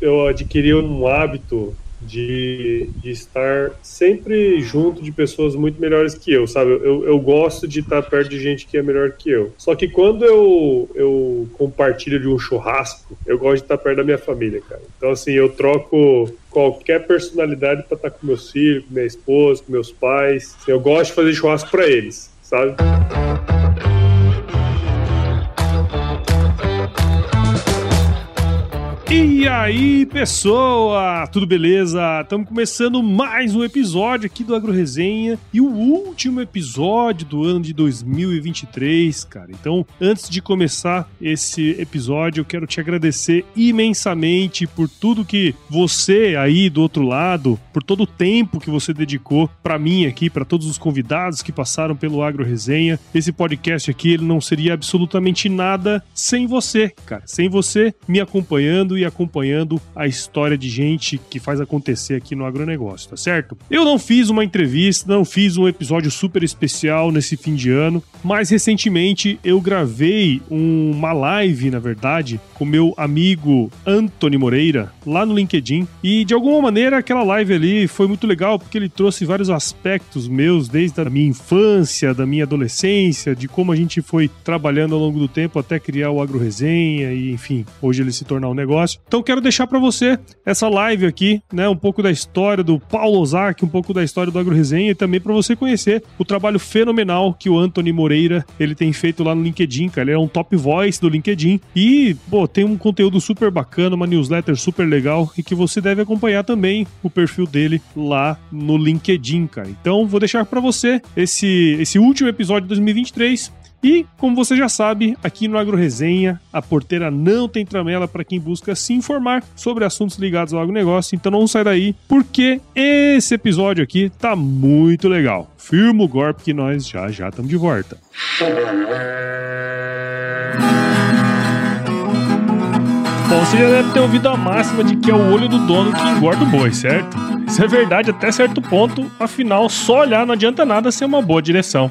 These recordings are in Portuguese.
eu adquiri um hábito de, de estar sempre junto de pessoas muito melhores que eu, sabe? Eu, eu gosto de estar perto de gente que é melhor que eu. Só que quando eu, eu compartilho de um churrasco, eu gosto de estar perto da minha família, cara. Então, assim, eu troco qualquer personalidade para estar com meus filhos, com minha esposa, com meus pais. Eu gosto de fazer churrasco para eles, sabe? E aí, pessoa? Tudo beleza? Estamos começando mais um episódio aqui do Agro Resenha e o último episódio do ano de 2023, cara. Então, antes de começar esse episódio, eu quero te agradecer imensamente por tudo que você aí do outro lado, por todo o tempo que você dedicou para mim aqui, para todos os convidados que passaram pelo Agro Resenha. Esse podcast aqui, ele não seria absolutamente nada sem você, cara. Sem você me acompanhando e acompanhando a história de gente que faz acontecer aqui no agronegócio, tá certo? Eu não fiz uma entrevista, não fiz um episódio super especial nesse fim de ano, mas recentemente eu gravei uma live, na verdade, com meu amigo Anthony Moreira, lá no LinkedIn, e de alguma maneira aquela live ali foi muito legal porque ele trouxe vários aspectos meus desde a minha infância, da minha adolescência, de como a gente foi trabalhando ao longo do tempo até criar o Agro Resenha e enfim, hoje ele se tornar um negócio negócio. Então quero deixar para você essa live aqui, né, um pouco da história do Paulo Ozaki, um pouco da história do Agro Resenha e também para você conhecer o trabalho fenomenal que o Anthony Moreira, ele tem feito lá no LinkedIn, cara. Ele é um top voice do LinkedIn e, pô, tem um conteúdo super bacana, uma newsletter super legal e que você deve acompanhar também o perfil dele lá no LinkedIn, cara. Então, vou deixar para você esse esse último episódio de 2023 e, como você já sabe, aqui no Agro Resenha, a porteira não tem tramela para quem busca se informar sobre assuntos ligados ao agronegócio, então não sai daí, porque esse episódio aqui tá muito legal. Firma o golpe que nós já já estamos de volta. Bom, você já deve ter ouvido a máxima de que é o olho do dono que engorda o boi, certo? Isso é verdade até certo ponto, afinal, só olhar não adianta nada ser uma boa direção.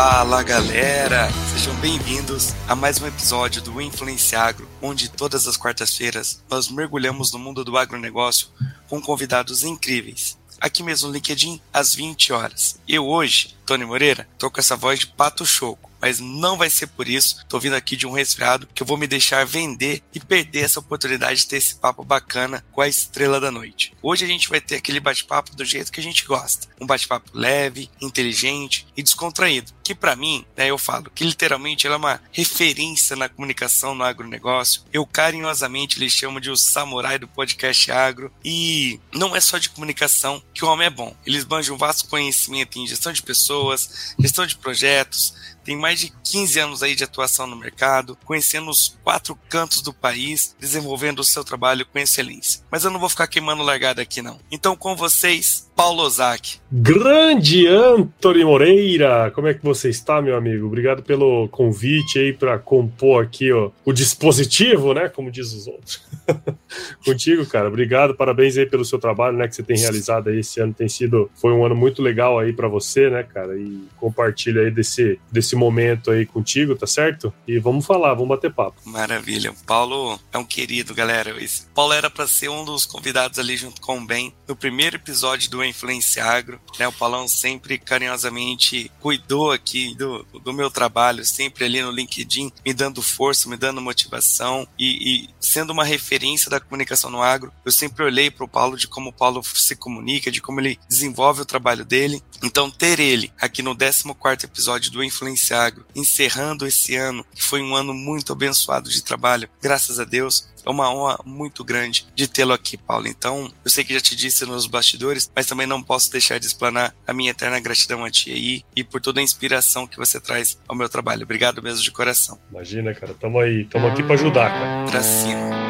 Fala galera, sejam bem-vindos a mais um episódio do Influenciagro, onde todas as quartas-feiras nós mergulhamos no mundo do agronegócio com convidados incríveis. Aqui mesmo no LinkedIn, às 20 horas. Eu hoje, Tony Moreira, tô com essa voz de pato choco mas não vai ser por isso. Tô vindo aqui de um resfriado que eu vou me deixar vender e perder essa oportunidade de ter esse papo bacana com a estrela da noite. Hoje a gente vai ter aquele bate-papo do jeito que a gente gosta, um bate-papo leve, inteligente e descontraído. Que para mim, né, eu falo que literalmente ela é uma referência na comunicação no agronegócio. Eu carinhosamente lhe chamo de o samurai do podcast agro e não é só de comunicação que o homem é bom. Eles banjam um vasto conhecimento em gestão de pessoas, gestão de projetos, tem mais de 15 anos aí de atuação no mercado, conhecendo os quatro cantos do país, desenvolvendo o seu trabalho com excelência. Mas eu não vou ficar queimando largada aqui não. Então com vocês, Paulo Ozaki. Grande Antônio Moreira, como é que você está, meu amigo? Obrigado pelo convite aí para compor aqui ó, o dispositivo, né? Como diz os outros. Contigo, cara. Obrigado, parabéns aí pelo seu trabalho, né? Que você tem realizado aí esse ano. Tem sido, foi um ano muito legal aí para você, né, cara? E compartilha aí desse, desse momento aí contigo, tá certo? E vamos falar, vamos bater papo. Maravilha. O Paulo é um querido, galera. Esse Paulo era para ser um dos convidados ali junto com o Ben no primeiro episódio do Influência Agro. Né? O Paulão sempre carinhosamente cuidou aqui do, do meu trabalho, sempre ali no LinkedIn, me dando força, me dando motivação e, e sendo uma referência da comunicação no agro. Eu sempre olhei para o Paulo de como o Paulo se comunica, de como ele desenvolve o trabalho dele. Então, ter ele aqui no 14 episódio do Influência Agro, encerrando esse ano, que foi um ano muito abençoado de trabalho, graças a Deus, é uma honra muito grande de tê-lo aqui, Paulo. Então, eu sei que já te disse nos bastidores, mas também não posso deixar de explanar a minha eterna gratidão a ti aí e por toda a inspiração que você traz ao meu trabalho. Obrigado mesmo de coração. Imagina, cara. Tamo aí. Tamo aqui para ajudar, cara. Pra cima.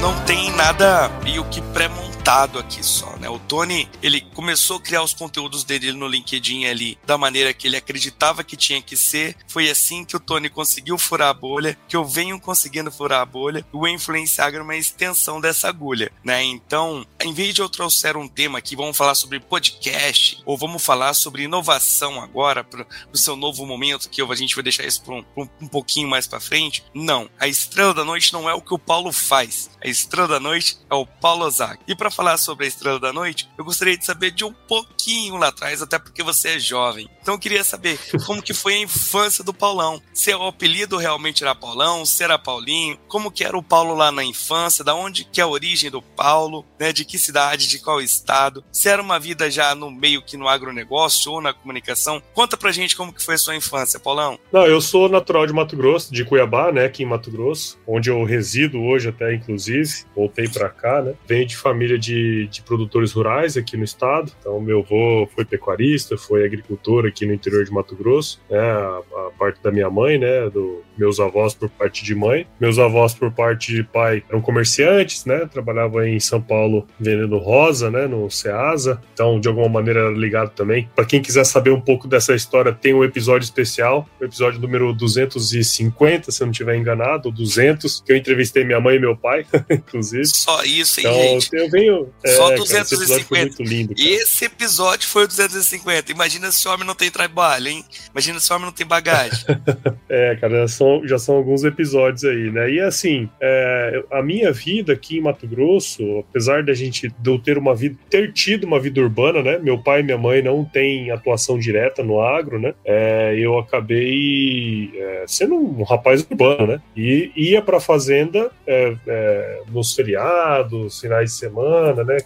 Não tem nada meio que pré-montado aqui só né? O Tony, ele começou a criar os conteúdos dele no LinkedIn ali da maneira que ele acreditava que tinha que ser. Foi assim que o Tony conseguiu furar a bolha, que eu venho conseguindo furar a bolha. O Influenciagra é uma extensão dessa agulha, né? Então, em vez de eu trouxer um tema aqui, vamos falar sobre podcast, ou vamos falar sobre inovação agora, para o seu novo momento, que a gente vai deixar isso um, um, um pouquinho mais para frente. Não, a Estrela da Noite não é o que o Paulo faz. A Estrela da Noite é o Paulo Ozaki. E para falar sobre a Estrela da noite, eu gostaria de saber de um pouquinho lá atrás, até porque você é jovem. Então eu queria saber como que foi a infância do Paulão. Se o apelido realmente era Paulão, se era Paulinho, como que era o Paulo lá na infância, da onde que é a origem do Paulo, né, de que cidade, de qual estado, se era uma vida já no meio que no agronegócio ou na comunicação. Conta pra gente como que foi a sua infância, Paulão. Não, eu sou natural de Mato Grosso, de Cuiabá, né, aqui em Mato Grosso, onde eu resido hoje até, inclusive, voltei para cá, né. Venho de família de, de produtores produtores rurais aqui no estado. Então, meu avô foi pecuarista, foi agricultor aqui no interior de Mato Grosso, né? A, a parte da minha mãe, né? Do meus avós por parte de mãe. Meus avós por parte de pai eram comerciantes, né? Trabalhavam em São Paulo vendendo rosa, né? No Ceasa. Então, de alguma maneira, ligado também. Para quem quiser saber um pouco dessa história, tem um episódio especial, o episódio número 250, se eu não estiver enganado, 200, que eu entrevistei minha mãe e meu pai, inclusive. Só isso, hein, então, gente? Eu venho. Só é, 250. Esse episódio foi muito lindo. Cara. Esse episódio foi o 250. Imagina se o homem não tem trabalho, hein? Imagina se o homem não tem bagagem. é, cara, já são, já são alguns episódios aí, né? E assim, é, a minha vida aqui em Mato Grosso, apesar da gente de eu ter uma vida, ter tido uma vida urbana, né? Meu pai e minha mãe não têm atuação direta no agro, né? É, eu acabei é, sendo um rapaz urbano, né? E ia pra fazenda é, é, nos feriados, finais de semana, né?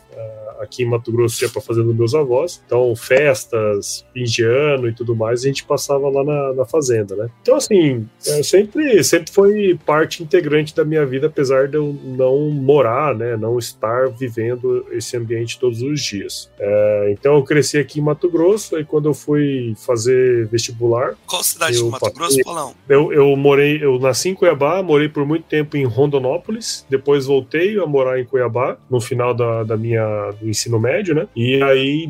Aqui em Mato Grosso ia para fazenda dos meus avós. Então, festas, fim de ano e tudo mais, a gente passava lá na, na fazenda, né? Então, assim, sempre, sempre foi parte integrante da minha vida, apesar de eu não morar, né? Não estar vivendo esse ambiente todos os dias. É, então, eu cresci aqui em Mato Grosso, e quando eu fui fazer vestibular. Qual cidade de Mato passei, Grosso, Paulão? Eu, eu morei, eu nasci em Cuiabá, morei por muito tempo em Rondonópolis, depois voltei a morar em Cuiabá, no final da, da minha ensino médio, né? E aí,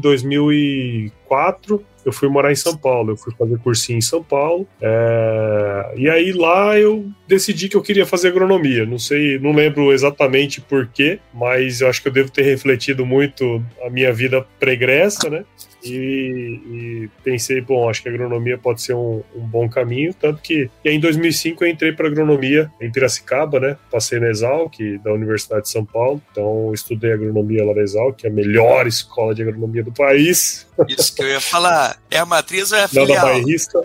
em 2004, eu fui morar em São Paulo, eu fui fazer cursinho em São Paulo. É... E aí lá eu decidi que eu queria fazer agronomia. Não sei, não lembro exatamente porquê, mas eu acho que eu devo ter refletido muito a minha vida pregressa, né? E, e, pensei, bom, acho que a agronomia pode ser um, um bom caminho, tanto que em 2005 eu entrei para agronomia em Piracicaba, né? Passei na Exalc, da Universidade de São Paulo, então estudei agronomia lá na Exalc, que é a melhor escola de agronomia do país. Isso que eu ia falar, é a matriz ou é a filial? Nada bairrista.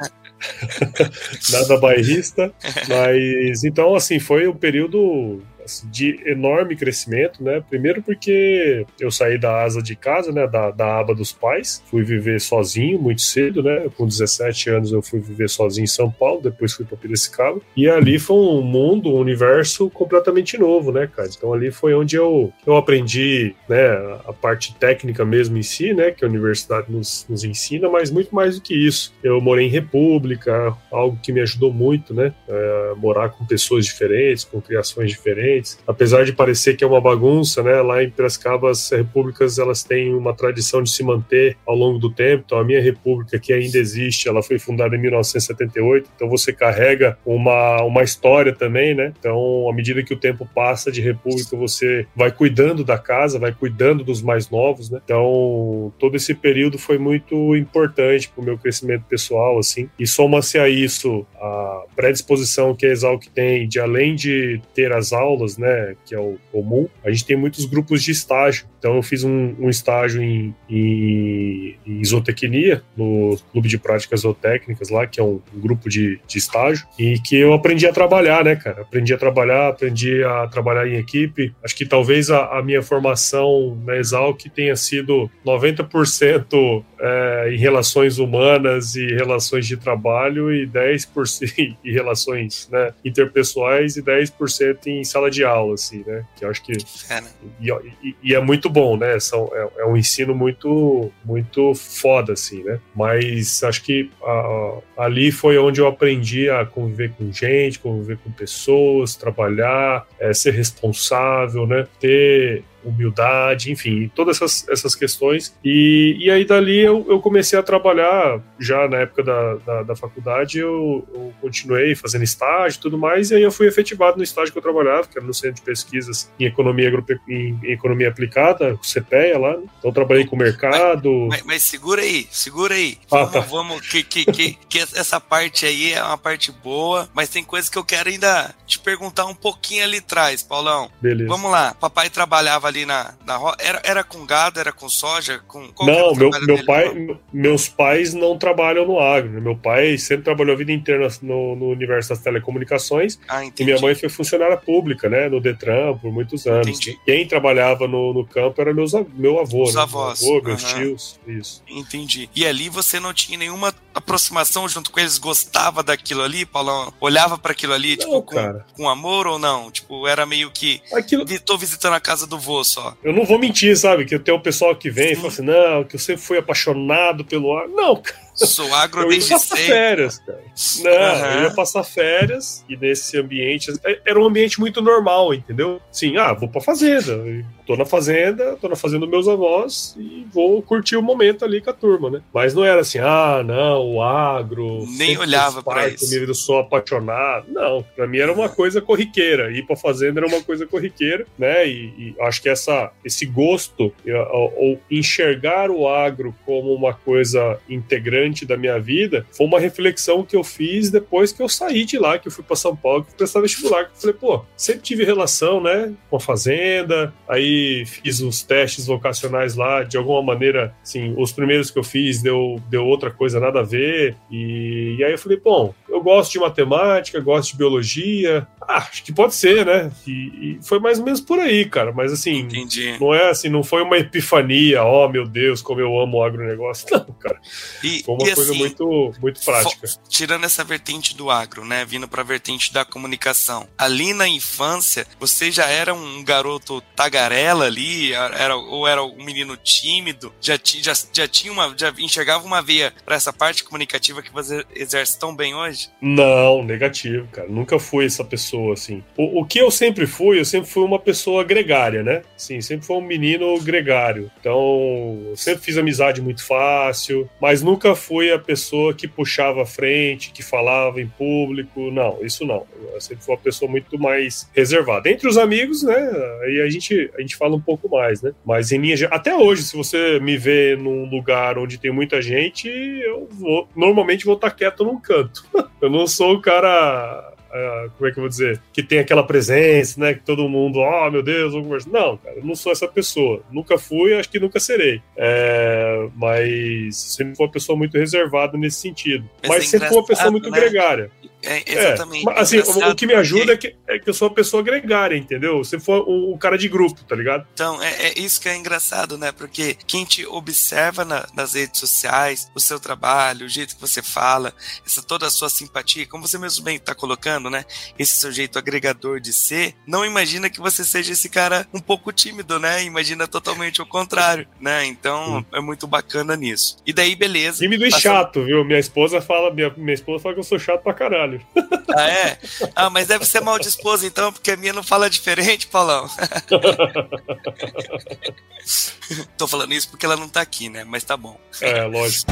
Nada bairrista, mas então assim foi um período de enorme crescimento, né? Primeiro porque eu saí da asa de casa, né? Da, da aba dos pais, fui viver sozinho muito cedo, né? Com 17 anos eu fui viver sozinho em São Paulo, depois fui para Piracicaba e ali foi um mundo, um universo completamente novo, né, cara? Então ali foi onde eu, eu aprendi, né? A parte técnica mesmo em si, né? Que a universidade nos, nos ensina, mas muito mais do que isso. Eu morei em república, algo que me ajudou muito, né? É, morar com pessoas diferentes, com criações diferentes diferentes. Apesar de parecer que é uma bagunça, né? Lá em Piracicaba as repúblicas elas têm uma tradição de se manter ao longo do tempo. Então a minha república que ainda existe, ela foi fundada em 1978. Então você carrega uma, uma história também, né? Então à medida que o tempo passa de república, você vai cuidando da casa, vai cuidando dos mais novos, né? Então todo esse período foi muito importante para o meu crescimento pessoal, assim. E soma-se a isso a predisposição que a Exalc tem de além de ter as aulas, né, que é o comum, a gente tem muitos grupos de estágio. Então eu fiz um, um estágio em, em, em, isotecnia, no Clube de Práticas Zootécnicas lá, que é um, um grupo de, de, estágio, e que eu aprendi a trabalhar, né, cara? Aprendi a trabalhar, aprendi a trabalhar em equipe. Acho que talvez a, a minha formação na Exalc tenha sido 90% é, em relações humanas e relações de trabalho e 10% em relações né, interpessoais e 10% em sala de aula, assim, né? Que eu acho que... É, né? e, e, e, é muito bom, né? São, é, é, um ensino muito, muito foda, assim, né? Mas acho que a, ali foi onde eu aprendi a conviver com gente, conviver com pessoas, trabalhar, é, ser responsável, né? Ter humildade, enfim, todas essas, essas questões. E, e aí dali eu, eu comecei a trabalhar, já na época da, da, da faculdade, eu, eu, continuei fazendo estágio e tudo mais, e aí eu fui efetivado no estágio que eu trabalhava, que era no Centro de Pesquisas em Economia, em, em economia Aplicada, o CPEA lá, né? então trabalhei com o mercado. Mas, mas, mas, segura aí, segura aí. Ah, vamos, tá. vamos que, que, que, que essa parte aí é uma parte boa, mas tem coisas que eu quero ainda te perguntar um pouquinho ali atrás, Paulão. Beleza. Vamos lá, papai trabalhava ali na, na era, era com gado, era com soja? Com, não, meu, meu pai, não? meus pais não trabalham no agro. Né? Meu pai sempre trabalhou a vida inteira no, no universo das telecomunicações. Ah, e minha mãe foi funcionária pública, né? No Detran por muitos anos. Entendi. Quem trabalhava no, no campo era meus, meu avô, Os né? avós. Meu avô, meus uhum. tios, isso. Entendi. E ali você não tinha nenhuma aproximação junto com eles? Gostava daquilo ali, Paulão? Olhava para aquilo ali, não, tipo, com, com, amor ou não? Tipo, era meio que. Aquilo... Tô visitando a casa do vô só. Eu não vou mentir, sabe? Que tem o pessoal que vem e fala assim: não, que eu sempre fui apaixonado pelo ar. Não, cara. Sou agro eu ia passar férias, cara. Não, uhum. eu ia passar férias e nesse ambiente. É, era um ambiente muito normal, entendeu? Sim, ah, vou pra fazenda. Tô na fazenda, tô na fazenda dos meus avós e vou curtir o momento ali com a turma, né? Mas não era assim, ah, não, o agro. Nem olhava pra isso. Eu sou apaixonado. Não, pra mim era uma coisa corriqueira. Ir pra fazenda era uma coisa corriqueira, né? E, e acho que essa, esse gosto, ou enxergar o agro como uma coisa integrante da minha vida foi uma reflexão que eu fiz depois que eu saí de lá, que eu fui para São Paulo, que eu prestar vestibular. Que eu falei, pô, sempre tive relação, né, com a fazenda, aí fiz os testes vocacionais lá, de alguma maneira, assim, os primeiros que eu fiz deu, deu outra coisa, nada a ver, e, e aí eu falei, bom, eu gosto de matemática, gosto de biologia, ah, acho que pode ser, né, e, e, foi mais ou menos por aí, cara, mas assim, Entendi. não é assim, não foi uma epifania, ó, oh, meu Deus, como eu amo o agronegócio, não, cara. E, foi uma e coisa assim, muito, muito prática. Tirando essa vertente do agro, né? Vindo para a vertente da comunicação. Ali na infância, você já era um garoto tagarela ali, era, ou era um menino tímido, já, já, já tinha uma, já enxergava uma veia para essa parte comunicativa que você exerce tão bem hoje? Não, negativo, cara. Nunca fui essa pessoa assim. O, o que eu sempre fui, eu sempre fui uma pessoa gregária, né? Sim, sempre fui um menino gregário. Então, sempre fiz amizade muito fácil, mas nunca fui a pessoa que puxava a frente, que falava em público. Não, isso não. Eu sempre fui uma pessoa muito mais reservada. Entre os amigos, né? Aí a gente, a gente fala um pouco mais, né? Mas em linha até hoje, se você me vê num lugar onde tem muita gente, eu vou normalmente vou estar quieto num canto. eu não sou o cara Uh, como é que eu vou dizer? Que tem aquela presença, né? Que todo mundo, oh meu Deus, vamos conversar. Não, cara, eu não sou essa pessoa. Nunca fui, acho que nunca serei. É, mas sempre fui uma pessoa muito reservada nesse sentido. Mas, mas sempre fui uma pessoa muito né? gregária. É, exatamente. É, assim, o, que me ajuda é que, é que eu sou uma pessoa gregária, entendeu? Você for um, um, cara de grupo, tá ligado? Então, é, é, isso que é engraçado, né? Porque quem te observa na, nas redes sociais, o seu trabalho, o jeito que você fala, essa toda a sua simpatia, como você mesmo bem tá colocando, né? Esse seu jeito agregador de ser, não imagina que você seja esse cara um pouco tímido, né? Imagina totalmente o contrário, né? Então, Sim. é muito bacana nisso. E daí, beleza. Tímido e chato, viu? Minha esposa fala, minha, minha esposa fala que eu sou chato pra caralho. Caralho. Ah, é? Ah, mas deve ser mal disposto então, porque a minha não fala diferente, Paulão. Tô falando isso porque ela não tá aqui, né? Mas tá bom. É, lógico.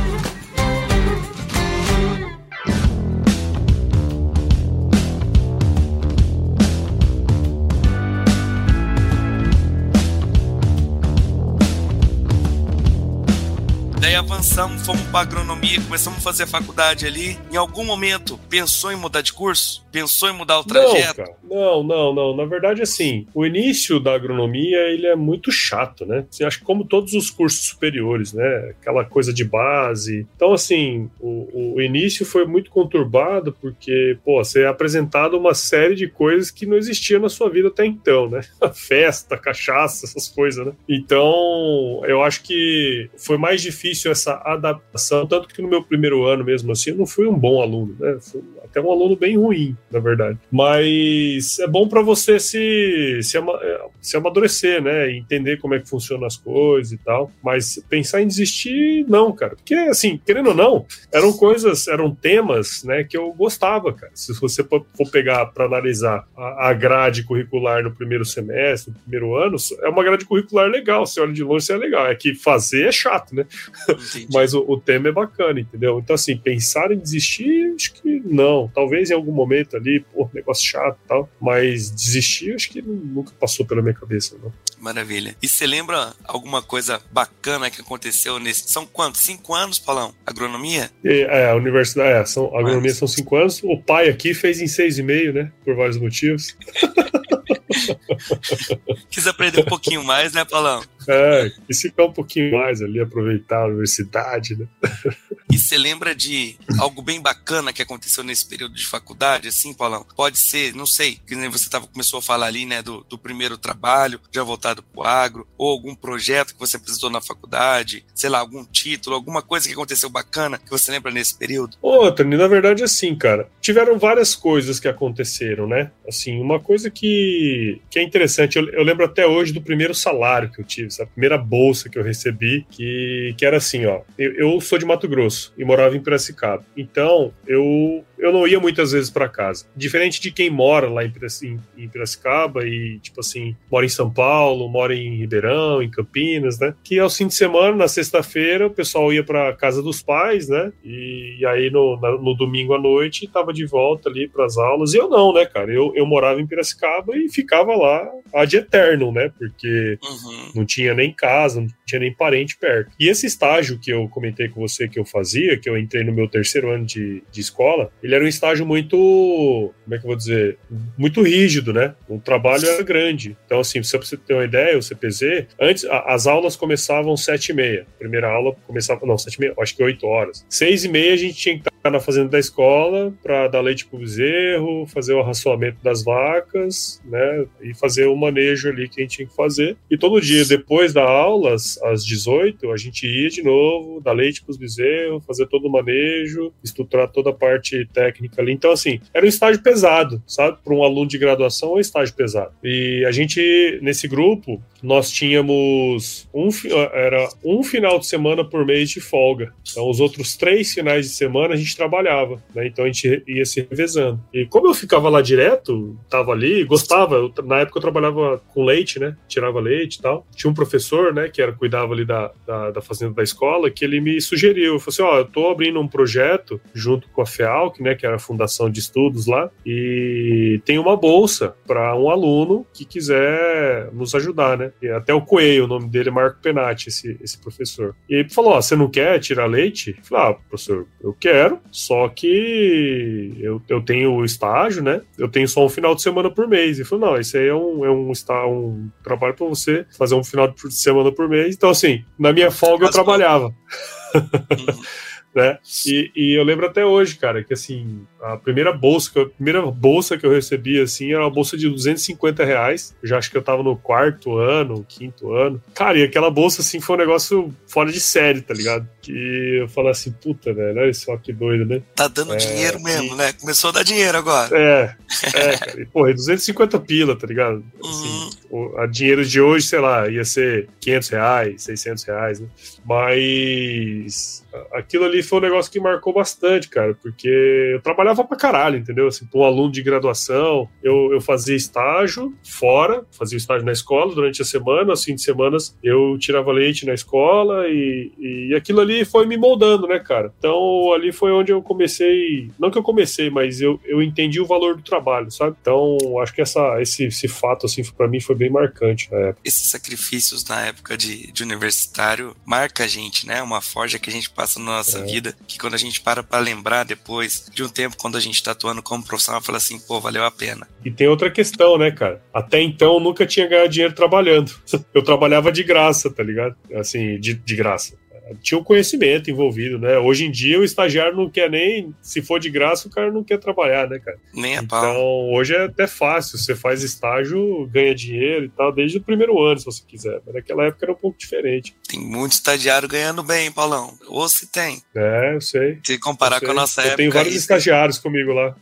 Avançamos, fomos para agronomia, começamos a fazer faculdade ali. Em algum momento, pensou em mudar de curso? Pensou em mudar o trajeto? Não, cara. não, não, não. Na verdade, assim, o início da agronomia ele é muito chato, né? Assim, acho que como todos os cursos superiores, né? Aquela coisa de base. Então, assim, o, o início foi muito conturbado porque, pô, você é apresentado uma série de coisas que não existia na sua vida até então, né? Festa, cachaça, essas coisas, né? Então, eu acho que foi mais difícil essa adaptação, tanto que no meu primeiro ano mesmo assim, eu não fui um bom aluno, né? Fui até um aluno bem ruim, na verdade. Mas é bom para você se, se, ama, se amadurecer, né? Entender como é que funcionam as coisas e tal. Mas pensar em desistir, não, cara. Porque, assim, querendo ou não, eram coisas, eram temas, né, que eu gostava, cara. Se você for pegar para analisar a, grade curricular no primeiro semestre, no primeiro ano, é uma grade curricular legal. Você olha de longe, isso é legal. É que fazer é chato, né? Mas o, o, tema é bacana, entendeu? Então, assim, pensar em desistir, acho que não. Talvez em algum momento ali, pô, negócio chato e tal. Mas desistir, acho que nunca passou pela minha cabeça, não. Maravilha. E você lembra alguma coisa bacana que aconteceu nesse. São quantos? Cinco anos, Paulão? Agronomia? É, é a universidade, é, são, a agronomia Mas... são cinco anos. O pai aqui fez em seis e meio, né? Por vários motivos. Quis aprender um pouquinho mais, né, Paulão? É, quis ficar um pouquinho mais ali, aproveitar a universidade, né? E você lembra de algo bem bacana que aconteceu nesse período de faculdade, assim, Paulão? Pode ser, não sei, que nem você tava, começou a falar ali, né, do, do primeiro trabalho, já voltado pro agro, ou algum projeto que você apresentou na faculdade, sei lá, algum título, alguma coisa que aconteceu bacana que você lembra nesse período? Outra, na verdade, assim, cara, tiveram várias coisas que aconteceram, né? Assim, uma coisa que, que é interessante, eu, eu lembro até hoje do primeiro salário que eu tive, essa primeira bolsa que eu recebi, que, que era assim, ó, eu, eu sou de Mato Grosso, e morava em Piracicaba. Então, eu eu não ia muitas vezes para casa. Diferente de quem mora lá em, em, Piracicaba e, tipo assim, mora em São Paulo, mora em Ribeirão, em Campinas, né? Que aos fim de semana, na sexta-feira, o pessoal ia para casa dos pais, né? E, e aí no, na, no, domingo à noite tava de volta ali para as aulas. E eu não, né, cara? Eu, eu morava em Piracicaba e ficava lá ad eterno, né? Porque uhum. não tinha nem casa, não tinha nem parente perto. E esse estágio que eu comentei com você que eu fazia, que eu entrei no meu terceiro ano de, de escola, ele era um estágio muito, como é que eu vou dizer, muito rígido, né? O trabalho era grande. Então, assim, só pra você ter uma ideia, o CPZ, antes, a, as aulas começavam sete e meia. Primeira aula começava, não, sete e meia, acho que oito horas. Seis e meia a gente tinha que estar na fazenda da escola para dar leite pro bezerro, fazer o arraçoamento das vacas, né? E fazer o manejo ali que a gente tinha que fazer. E todo dia, depois da aula, às 18, a gente ia de novo, dar leite pros bezerros, estágio, fazer todo o manejo, estruturar toda a parte técnica ali. Então, assim, era um estágio pesado, sabe? Para um aluno de graduação, é um estágio pesado. E a gente, nesse grupo, nós tínhamos um, era um final de semana por mês de folga. Então, os outros três finais de semana a gente trabalhava, né? Então a gente ia se revezando. E como eu ficava lá direto, tava ali, gostava. Eu, na época eu trabalhava com leite, né? Tirava leite e tal. Tinha um professor, né, que era cuidava ali da, da, da fazenda da escola, que ele me sugeriu. Falou assim: ó, eu tô abrindo um projeto junto com a FEALC, né, que era a Fundação de Estudos lá, e tem uma bolsa para um aluno que quiser nos ajudar, né? E até o Coelho, o nome dele é Marco Penati, esse, esse professor. E ele falou: Ó, você não quer tirar leite? Eu falei: Ah, professor, eu quero, só que eu, eu tenho estágio, né? Eu tenho só um final de semana por mês. Ele falou: Não, isso aí é um, é um, está, um trabalho para você fazer um final de semana por mês. Então, assim, na minha folga eu trabalhava. Uhum. né? E, e, eu lembro até hoje, cara, que assim, a primeira bolsa, a primeira bolsa que eu recebi, assim, era uma bolsa de 250 reais. Eu já acho que eu tava no quarto ano, quinto ano. Cara, e aquela bolsa, assim, foi um negócio fora de série, tá ligado? Que eu falei assim, puta, velho, olha só que doido, né? Tá dando é, dinheiro mesmo, e... né? Começou a dar dinheiro agora. É, é, cara. E, porra, 250 pila, tá ligado? Assim, uhum. a dinheiro de hoje, sei lá, ia ser 500 reais, 600 reais, né? Mas aquilo ali foi um negócio que marcou bastante, cara, porque eu trabalhava pra caralho, entendeu? Assim, um aluno de graduação, eu, eu fazia estágio fora, fazia estágio na escola durante a semana, assim, de semanas eu tirava leite na escola e, e aquilo ali foi me moldando, né, cara? Então ali foi onde eu comecei, não que eu comecei, mas eu, eu entendi o valor do trabalho, sabe? Então acho que essa, esse, esse fato, assim, para mim foi bem marcante na época. Esses sacrifícios na época de, de universitário marca a gente, né? Uma forja que a gente passa na nossa é. vida, que quando a gente para para lembrar depois de um tempo, quando a gente está atuando como profissional, fala assim, pô, valeu a pena. E tem outra questão, né, cara? Até então eu nunca tinha ganhado dinheiro trabalhando. Eu trabalhava de graça, tá ligado? Assim, de, de graça tinha o um conhecimento envolvido, né? Hoje em dia o estagiário não quer nem, se for de graça, o cara não quer trabalhar, né, cara? Nem a pau. Então, hoje é até fácil, você faz estágio, ganha dinheiro e tal, desde o primeiro ano, se você quiser. Mas naquela época era um pouco diferente. Tem muito estagiário ganhando bem, Paulão. Ou se tem. É, eu sei. Se comparar com a nossa eu época. Eu tenho vários estagiários comigo lá.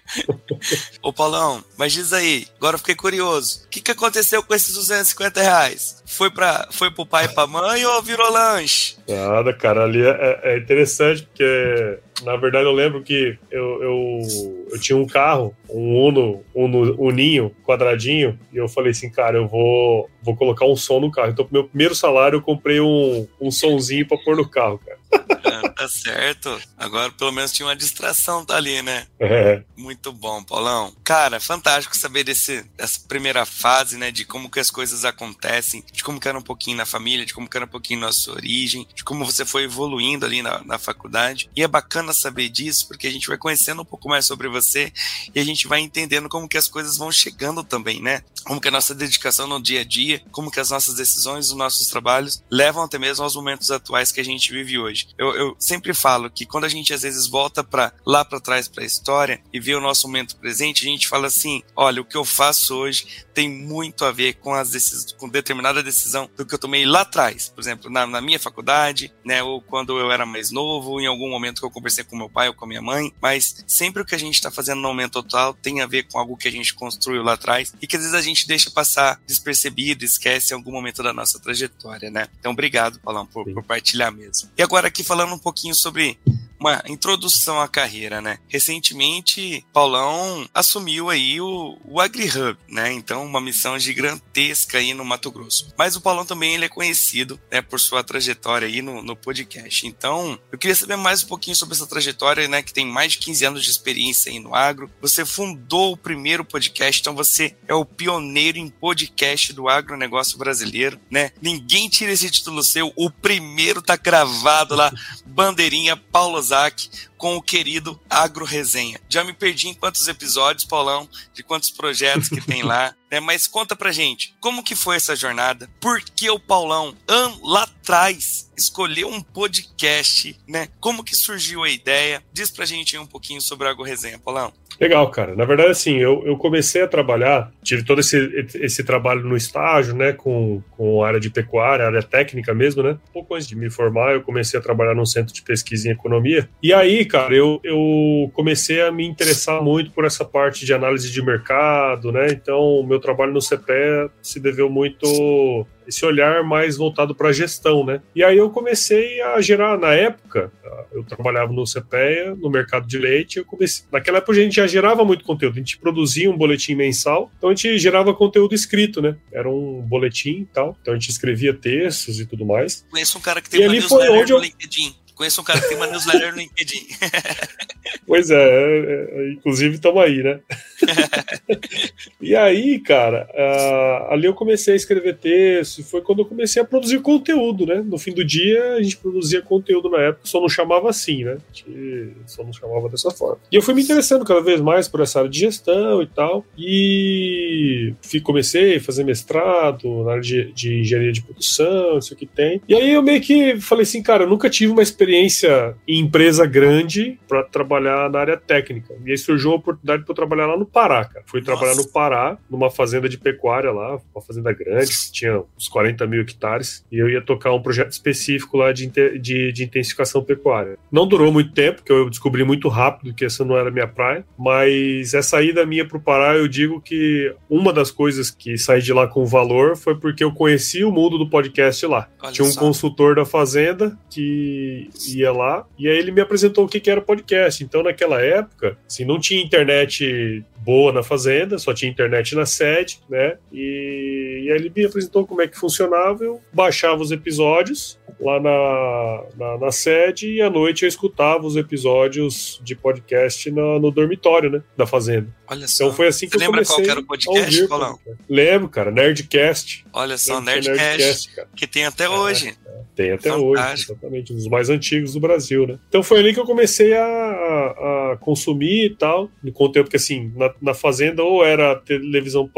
Ô, Paulão, mas diz aí, agora eu fiquei curioso. O que, que aconteceu com esses 250 reais? Foi, pra, foi pro pai e pra mãe ou virou lanche? Nada, cara, ali é, é interessante porque na verdade, eu lembro que eu, eu, eu tinha um carro, um Uno, Uno Uninho, quadradinho, e eu falei assim, cara, eu vou, vou colocar um som no carro. Então, pro meu primeiro salário, eu comprei um, um sonzinho pra pôr no carro, cara. Ah, tá certo. Agora, pelo menos, tinha uma distração tá ali, né? É. Muito bom, Paulão. Cara, fantástico saber desse, dessa primeira fase, né? De como que as coisas acontecem, de como que era um pouquinho na família, de como que era um pouquinho na sua origem, de como você foi evoluindo ali na, na faculdade. E é bacana bacana saber disso, porque a gente vai conhecendo um pouco mais sobre você e a gente vai entendendo como que as coisas vão chegando também, né? Como que a nossa dedicação no dia a dia, como que as nossas decisões, os nossos trabalhos levam até mesmo aos momentos atuais que a gente vive hoje. Eu, eu sempre falo que quando a gente às vezes volta para lá para trás para a história e vê o nosso momento presente, a gente fala assim: olha, o que eu faço hoje tem muito a ver com as decisões, com determinada decisão do que eu tomei lá atrás, por exemplo, na, na minha faculdade, né, ou quando eu era mais novo, em algum momento que eu conversei com meu pai ou com a minha mãe, mas sempre o que a gente está fazendo no momento atual tem a ver com algo que a gente construiu lá atrás e que às vezes a gente deixa passar despercebido, esquece em algum momento da nossa trajetória, né? Então, obrigado, Paulão, por, por partilhar mesmo. E agora aqui falando um pouquinho sobre uma introdução à carreira, né? Recentemente, Paulão assumiu aí o, o AgriHub, né? Então, uma missão gigantesca aí no Mato Grosso. Mas o Paulão também ele é conhecido, né, por sua trajetória aí no, no podcast. Então, eu queria saber mais um pouquinho sobre essa trajetória, né, que tem mais de 15 anos de experiência aí no agro. Você fundou o primeiro podcast, então você é o pioneiro em podcast do agronegócio brasileiro, né? Ninguém tira esse título seu, o primeiro tá gravado lá, bandeirinha Paulo Com o querido Agro Resenha. Já me perdi em quantos episódios, Paulão, de quantos projetos que tem lá, né? Mas conta pra gente, como que foi essa jornada? Por que o Paulão, lá atrás, escolheu um podcast, né? Como que surgiu a ideia? Diz pra gente um pouquinho sobre a Agro Resenha, Paulão. Legal, cara. Na verdade, assim, eu, eu comecei a trabalhar, tive todo esse, esse trabalho no estágio, né, com, com área de pecuária, área técnica mesmo, né? Um pouco antes de me formar, eu comecei a trabalhar num centro de pesquisa em economia. E aí, cara, eu, eu comecei a me interessar muito por essa parte de análise de mercado, né? Então, o meu trabalho no CPE se deveu muito esse olhar mais voltado para a gestão, né? E aí eu comecei a gerar, na época, eu trabalhava no CPEA, no mercado de leite, eu comecei, naquela época a gente já gerava muito conteúdo, a gente produzia um boletim mensal, então a gente gerava conteúdo escrito, né? Era um boletim e tal, então a gente escrevia textos e tudo mais. Conheço um cara que tem e uma foi onde eu... LinkedIn. Conheço um cara que tem uma newsletter no LinkedIn. Pois é, é, é inclusive estamos aí, né? e aí, cara, ali eu comecei a escrever texto, foi quando eu comecei a produzir conteúdo, né? No fim do dia, a gente produzia conteúdo na época, só não chamava assim, né? Gente só não chamava dessa forma. E eu fui me interessando cada vez mais por essa área de gestão e tal, e fui, comecei a fazer mestrado na área de, de engenharia de produção, isso que tem. E aí eu meio que falei assim, cara, eu nunca tive uma experiência em empresa grande para trabalhar na área técnica. E aí surgiu uma oportunidade para eu trabalhar lá no Pará, cara. Fui Nossa. trabalhar no Pará, numa fazenda de pecuária lá, uma fazenda grande, que tinha uns 40 mil hectares, e eu ia tocar um projeto específico lá de, de, de intensificação pecuária. Não durou muito tempo, porque eu descobri muito rápido que essa não era minha praia, mas essa ida minha para o Pará, eu digo que uma das coisas que saí de lá com valor foi porque eu conheci o mundo do podcast lá. Olha tinha um só. consultor da fazenda que ia lá, e aí ele me apresentou o que, que era podcast. Então, naquela época, assim, não tinha internet boa na fazenda, só tinha internet na sede, né? E, e aí ele me apresentou como é que funcionava, eu baixava os episódios lá na, na, na, sede e à noite eu escutava os episódios de podcast na, no dormitório, né? Da fazenda. Olha só. Então foi assim que Você eu lembra qual era o podcast? Cara. Lembro, cara, Nerdcast. Olha só, Nerdcast, Nerdcast cara. que tem até é, hoje. É, tem até Fantástico. hoje, exatamente, um dos mais antigos do Brasil, né? Então foi ali que eu comecei a, a consumir e tal, no conteúdo, porque assim, na, na fazenda ou era televisão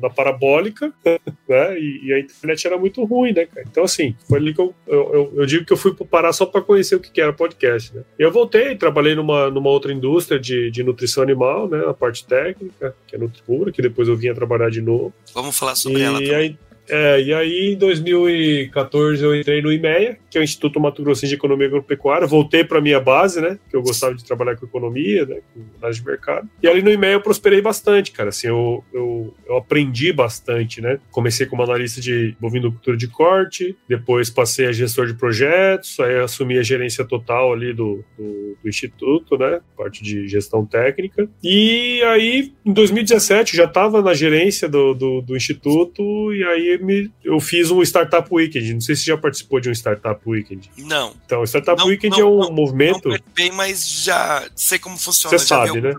na parabólica, né? E, e, a internet era muito ruim, né, cara? Então, assim, foi ali que eu, eu, eu, eu digo que eu fui parar só para conhecer o que era podcast, né? Eu voltei, trabalhei numa, numa outra indústria de, de nutrição animal, né? A parte técnica, que é Nutripura, que depois eu vinha trabalhar de novo. Vamos falar sobre e ela. Aí, é, e aí, em 2014, eu entrei no IMEA, que é o Instituto Mato Grosso de Economia Agropecuária. Voltei para minha base, né? Que eu gostava de trabalhar com economia, né? Com análise de mercado. E ali no IMEA eu prosperei bastante, cara. Assim, eu, eu, eu aprendi bastante, né? Comecei como analista de bovinocultura de corte, depois passei a gestor de projetos, aí assumi a gerência total ali do, do, do Instituto, né? Parte de gestão técnica. E aí, em 2017, já estava na gerência do, do, do Instituto, e aí me, eu fiz um Startup Weekend. Não sei se já participou de um Startup Weekend. Não. Então, o Startup não, Weekend não, é um não, movimento. Não participei, mas já sei como funciona. Você sabe, né?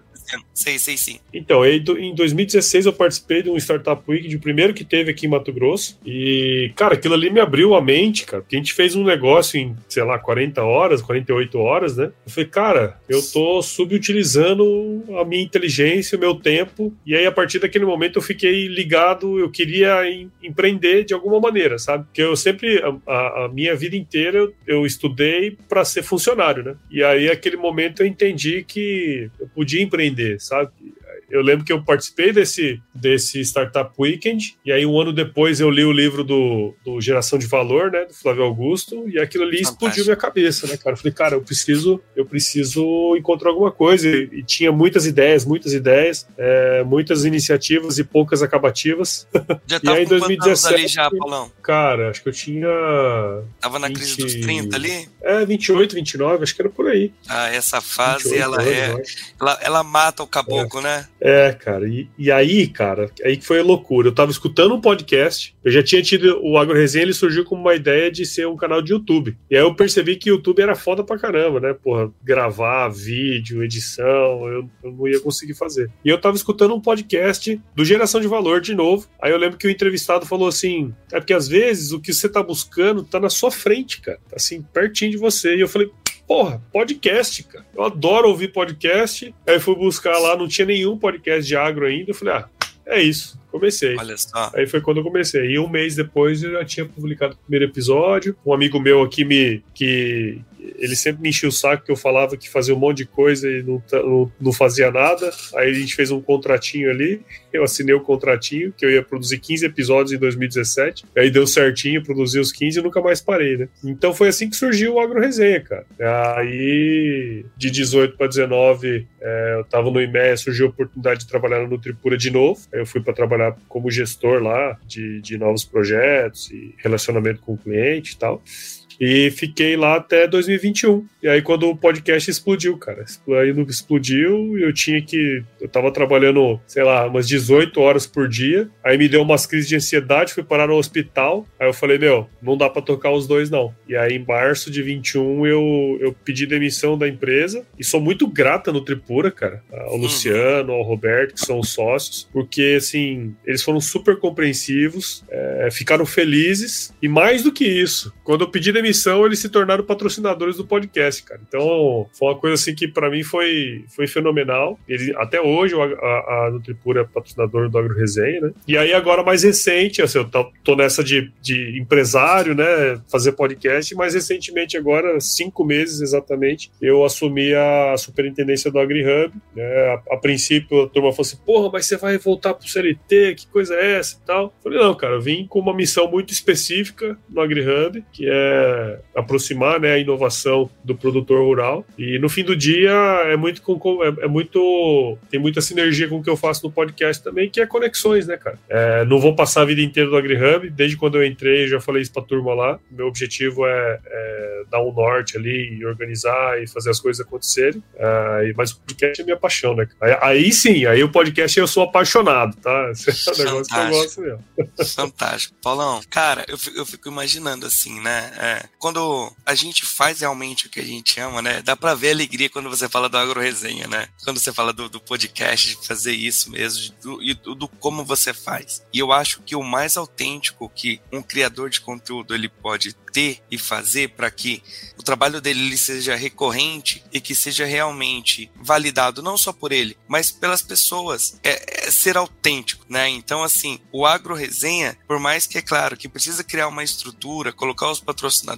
Sei, sei sim. Então, em 2016 eu participei de um Startup Week, o primeiro que teve aqui em Mato Grosso. E, cara, aquilo ali me abriu a mente, cara. Porque a gente fez um negócio em, sei lá, 40 horas, 48 horas, né? Eu falei, cara, eu tô subutilizando a minha inteligência, o meu tempo. E aí, a partir daquele momento, eu fiquei ligado, eu queria em, empreender de alguma maneira, sabe? Porque eu sempre, a, a minha vida inteira, eu, eu estudei para ser funcionário, né? E aí, aquele momento, eu entendi que eu podia empreender aprender, sabe? Eu lembro que eu participei desse, desse Startup Weekend, e aí um ano depois eu li o livro do, do Geração de Valor, né, do Flávio Augusto, e aquilo ali Fantástico. explodiu minha cabeça, né, cara? Eu falei, cara, eu preciso, eu preciso encontrar alguma coisa. E, e tinha muitas ideias, muitas ideias, é, muitas iniciativas e poucas acabativas. Já tava e aí, em 2017, ali já, Paulão? Cara, acho que eu tinha. Tava na 20, crise dos 30 ali? É, 28, 29, acho que era por aí. Ah, essa fase, ela é. Ela, ela mata o caboclo, é. né? É, cara. E, e, aí, cara, aí que foi a loucura. Eu tava escutando um podcast, eu já tinha tido. O Agro Resenha, ele surgiu como uma ideia de ser um canal de YouTube. E aí eu percebi que YouTube era foda pra caramba, né? Porra, gravar vídeo, edição, eu, eu não ia conseguir fazer. E eu tava escutando um podcast do Geração de Valor de novo. Aí eu lembro que o entrevistado falou assim: é porque às vezes o que você tá buscando tá na sua frente, cara. Tá assim, pertinho de você. E eu falei, porra, podcast, cara. Eu adoro ouvir podcast. Aí fui buscar lá, não tinha nenhum podcast de agro ainda. Eu falei, ah, é isso. Comecei. Olha só. Aí foi quando eu comecei. E um mês depois eu já tinha publicado o primeiro episódio. Um amigo meu aqui me. que ele sempre me enchia o saco que eu falava que fazia um monte de coisa e não, não, não, fazia nada. Aí a gente fez um contratinho ali, eu assinei o contratinho, que eu ia produzir 15 episódios em 2017. Aí deu certinho, produzi os 15 e nunca mais parei, né? Então foi assim que surgiu o Agro Resenha, cara. Aí, de 18 para 19, é, eu tava no IMEA, surgiu a oportunidade de trabalhar na Nutripura de novo. Aí eu fui para trabalhar como gestor lá de, de novos projetos e relacionamento com o cliente e tal. E fiquei lá até 2021. E aí, quando o podcast explodiu, cara, aí não explodiu, eu tinha que. Eu tava trabalhando, sei lá, umas 18 horas por dia. Aí me deu umas crises de ansiedade, fui parar no hospital. Aí eu falei, meu, não dá para tocar os dois, não. E aí, em março de 21, eu, eu pedi demissão da empresa. E sou muito grata no Tripura, cara. Ao. Luciano, ao Roberto, que são os sócios. Porque, assim, eles foram super compreensivos, é, ficaram felizes. E mais do que isso, quando eu pedi demissão, demissão, eles se tornaram patrocinadores do podcast, cara. Então, foi uma coisa assim que para mim foi, foi fenomenal. Ele, até hoje, a, a, Nutripura é patrocinador do Agro Resenha, né? E aí, agora mais recente, assim, eu tô, tô nessa de, de empresário, né? Fazer podcast, mas recentemente, agora, cinco meses exatamente, eu assumi a superintendência do AgriHub. Né? A, a princípio, a turma falou assim: porra, mas você vai voltar pro CLT, que coisa é essa e tal? Falei, não, cara, eu vim com uma missão muito específica no AgriHub, que é aproximar né, a inovação do produtor rural. E no fim do dia é muito é, é, muito tem muita sinergia com o que eu faço no podcast também, que é conexões, né, cara? É, não vou passar a vida inteira no AgriHub, desde quando eu entrei, já falei isso pra turma lá. Meu objetivo é, é dar um norte ali e organizar e fazer as coisas acontecerem. É, mas o podcast é minha paixão, né? Aí, aí, sim, aí o podcast eu sou apaixonado, tá? Esse é um negócio que eu gosto mesmo. Fantástico. Paulão, cara, eu fico, eu fico imaginando assim, né? É, quando a gente faz realmente o que a gente ama, né? Dá pra ver a alegria quando você fala do Agro Resenha, né? Quando você fala do, do podcast, de fazer isso mesmo, do, e do, do, como você faz. E eu acho que o mais autêntico que um criador de conteúdo ele pode ter e fazer para que o trabalho dele ele seja recorrente e que seja realmente validado não só por ele, mas pelas pessoas, é, é ser autêntico, né? Então, assim, o Agro Resenha, por mais que é claro que precisa criar uma estrutura, colocar os patrocinadores,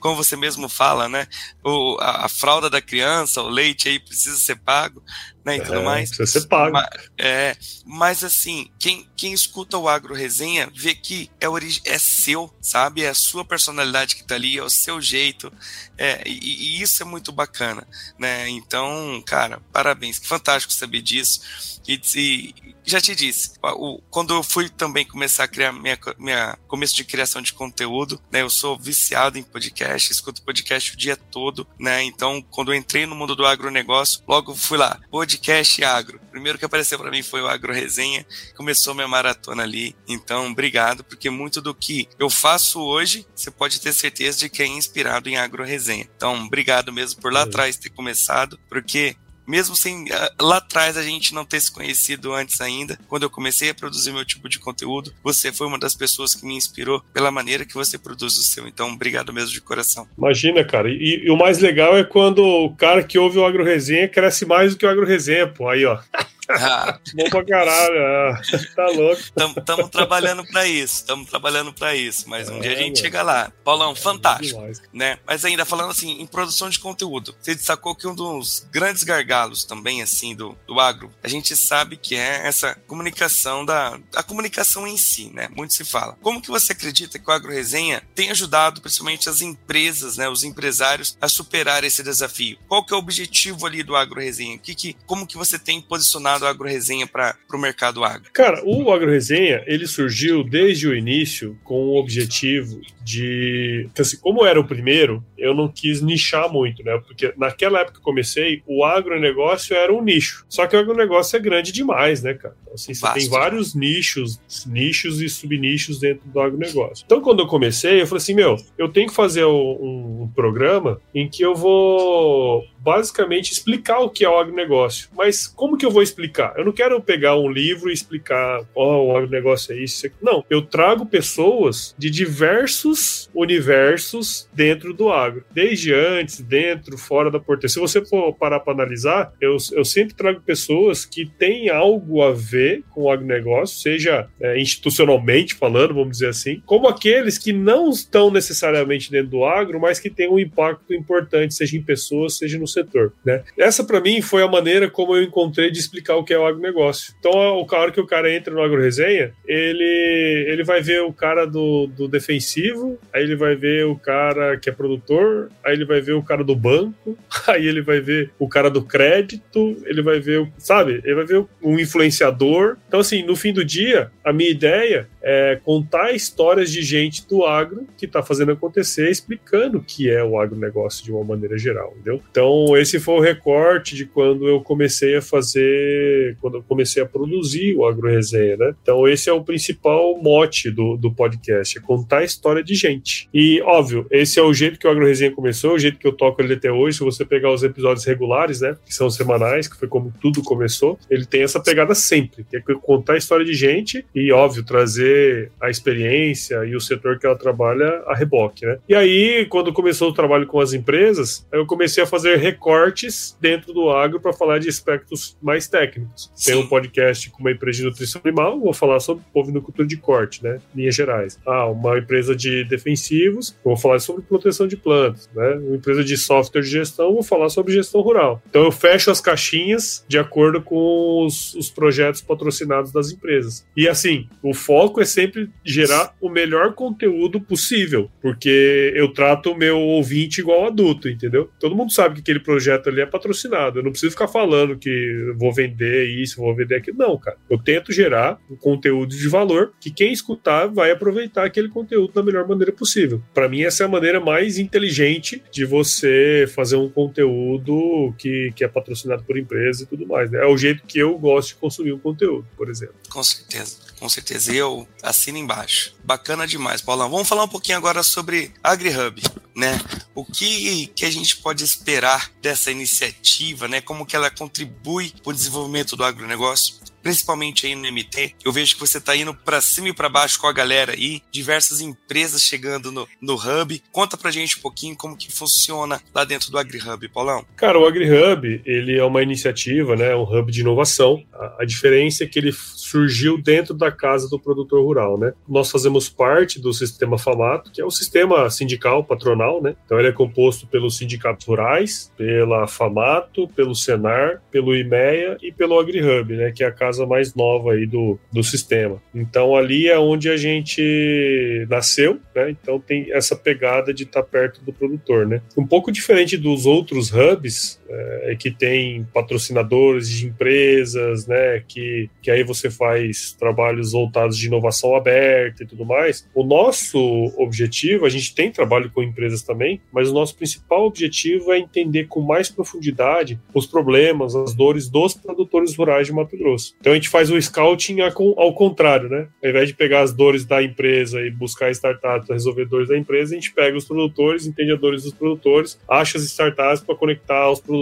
como você mesmo fala, né? O, a, a fralda da criança, o leite aí precisa ser pago, né, e tudo é, mais. Precisa ser pago. Mas, é, mas assim, quem, quem escuta o Agro Resenha vê que é, é seu, sabe? É a sua personalidade que tá ali, é o seu jeito. É, e, e isso é muito bacana, né? Então, cara, parabéns. Que fantástico saber disso. E, e já te disse, o, quando eu fui também começar a criar minha, minha começo de criação de conteúdo, né? Eu sou viciado em podcast, escuto podcast o dia todo, né? Então, quando eu entrei no mundo do agronegócio, logo fui lá, podcast agro. primeiro que apareceu para mim foi o Agro Resenha, começou minha maratona ali. Então, obrigado, porque muito do que eu faço hoje, você pode ter certeza de que é inspirado em Agro Resenha. Então, obrigado mesmo por lá atrás ter começado, porque mesmo sem ah, lá atrás a gente não ter se conhecido antes ainda, quando eu comecei a produzir meu tipo de conteúdo, você foi uma das pessoas que me inspirou pela maneira que você produz o seu. Então, obrigado mesmo de coração. Imagina, cara. E, e o mais legal é quando o cara que ouve o Agro Resenha cresce mais do que o Agro Resenha, pô. Aí, ó. Ah. Bom pra caralho, ah. tá louco. Estamos trabalhando para isso, estamos trabalhando para isso, mas um é, dia a gente mano. chega lá. Paulão, fantástico, é né? Mas ainda falando assim, em produção de conteúdo, você destacou que um dos grandes gargalos também, assim, do, do agro, a gente sabe que é essa comunicação da a comunicação em si, né? Muito se fala. Como que você acredita que o Agro Resenha tem ajudado principalmente as empresas, né, os empresários a superar esse desafio? Qual que é o objetivo ali do Agro Resenha? Que, que, como que você tem posicionado do AgroResenha para o mercado agro? Cara, o AgroResenha, ele surgiu desde o início com o objetivo de... Então, assim, como era o primeiro, eu não quis nichar muito, né? Porque naquela época que comecei, o agronegócio era um nicho. Só que o agronegócio é grande demais, né, cara? Então, assim, você tem vários nichos, nichos e subnichos dentro do agronegócio. Então, quando eu comecei, eu falei assim, meu, eu tenho que fazer um, um programa em que eu vou basicamente explicar o que é o agronegócio. Mas como que eu vou explicar? Eu não quero pegar um livro e explicar, ó, oh, o agronegócio é isso, Não, eu trago pessoas de diversos universos dentro do agro. Desde antes, dentro, fora da porteira. Se você for parar para analisar, eu, eu sempre trago pessoas que têm algo a ver com o agronegócio, seja é, institucionalmente falando, vamos dizer assim, como aqueles que não estão necessariamente dentro do agro, mas que têm um impacto importante, seja em pessoas, seja no setor. Né? Essa, para mim, foi a maneira como eu encontrei de explicar o que é o agronegócio. Então, o cara que o cara entra no agroresenha, ele, ele vai ver o cara do, do defensivo, aí ele vai ver o cara que é produtor, aí ele vai ver o cara do banco, aí ele vai ver o cara do crédito, ele vai ver, sabe? Ele vai ver um influenciador. Então, assim, no fim do dia, a minha ideia é contar histórias de gente do agro que está fazendo acontecer, explicando o que é o agronegócio de uma maneira geral, entendeu? Então, esse foi o recorte de quando eu comecei a fazer, quando eu comecei a produzir o Agro Resenha, né? Então, esse é o principal mote do, do podcast, é contar a história de gente. E, óbvio, esse é o jeito que o Agro Resenha começou, o jeito que eu toco ele até hoje. Se você pegar os episódios regulares, né, que são semanais, que foi como tudo começou, ele tem essa pegada sempre, que é contar a história de gente e, óbvio, trazer a experiência e o setor que ela trabalha a reboque, né? E aí, quando começou o trabalho com as empresas, eu comecei a fazer recortes dentro do agro para falar de aspectos mais técnicos. Tem um podcast com uma empresa de nutrição animal, vou falar sobre bovinocultura de corte, né? Linhas gerais. Ah, uma empresa de defensivos, vou falar sobre proteção de plantas, né? Uma empresa de software de gestão, vou falar sobre gestão rural. Então eu fecho as caixinhas de acordo com os, os projetos patrocinados das empresas. E assim, o foco é sempre gerar o melhor conteúdo possível, porque eu trato o meu ouvinte igual adulto, entendeu? Todo mundo sabe que aquele projeto ali é patrocinado. Eu não preciso ficar falando que vou vender isso, vou vender aquilo. Não, cara. Eu tento gerar um conteúdo de valor que quem escutar vai aproveitar aquele conteúdo da melhor maneira possível. Para mim, essa é a maneira mais inteligente de você fazer um conteúdo que, que é patrocinado por empresa e tudo mais. Né? É o jeito que eu gosto de consumir um conteúdo, por exemplo. Com certeza. Com certeza. Eu assino embaixo. Bacana demais, Paulão. Vamos falar um pouquinho agora sobre AgriHub, né? O que, que a gente pode esperar dessa iniciativa, né? Como que ela contribui para o desenvolvimento do agronegócio? Principalmente aí no MT, eu vejo que você está indo para cima e para baixo com a galera aí, diversas empresas chegando no, no Hub. Conta pra gente um pouquinho como que funciona lá dentro do AgriHub, Paulão. Cara, o AgriHub, ele é uma iniciativa, né, um hub de inovação. A, a diferença é que ele surgiu dentro da casa do produtor rural, né? Nós fazemos parte do sistema FAMATO, que é o sistema sindical patronal, né? Então ele é composto pelos sindicatos rurais, pela FAMATO, pelo Senar, pelo IMEA e pelo AgriHub, né, que é a casa casa mais nova aí do, do sistema. Então ali é onde a gente nasceu, né? Então tem essa pegada de estar tá perto do produtor, né? Um pouco diferente dos outros hubs, é, que tem patrocinadores de empresas, né? Que, que aí você faz trabalhos voltados de inovação aberta e tudo mais. O nosso objetivo, a gente tem trabalho com empresas também, mas o nosso principal objetivo é entender com mais profundidade os problemas, as dores dos produtores rurais de Mato Grosso. Então a gente faz o scouting ao contrário, né? Ao invés de pegar as dores da empresa e buscar startups para resolver dores da empresa, a gente pega os produtores, entende as dores dos produtores, acha as startups para conectar os produtores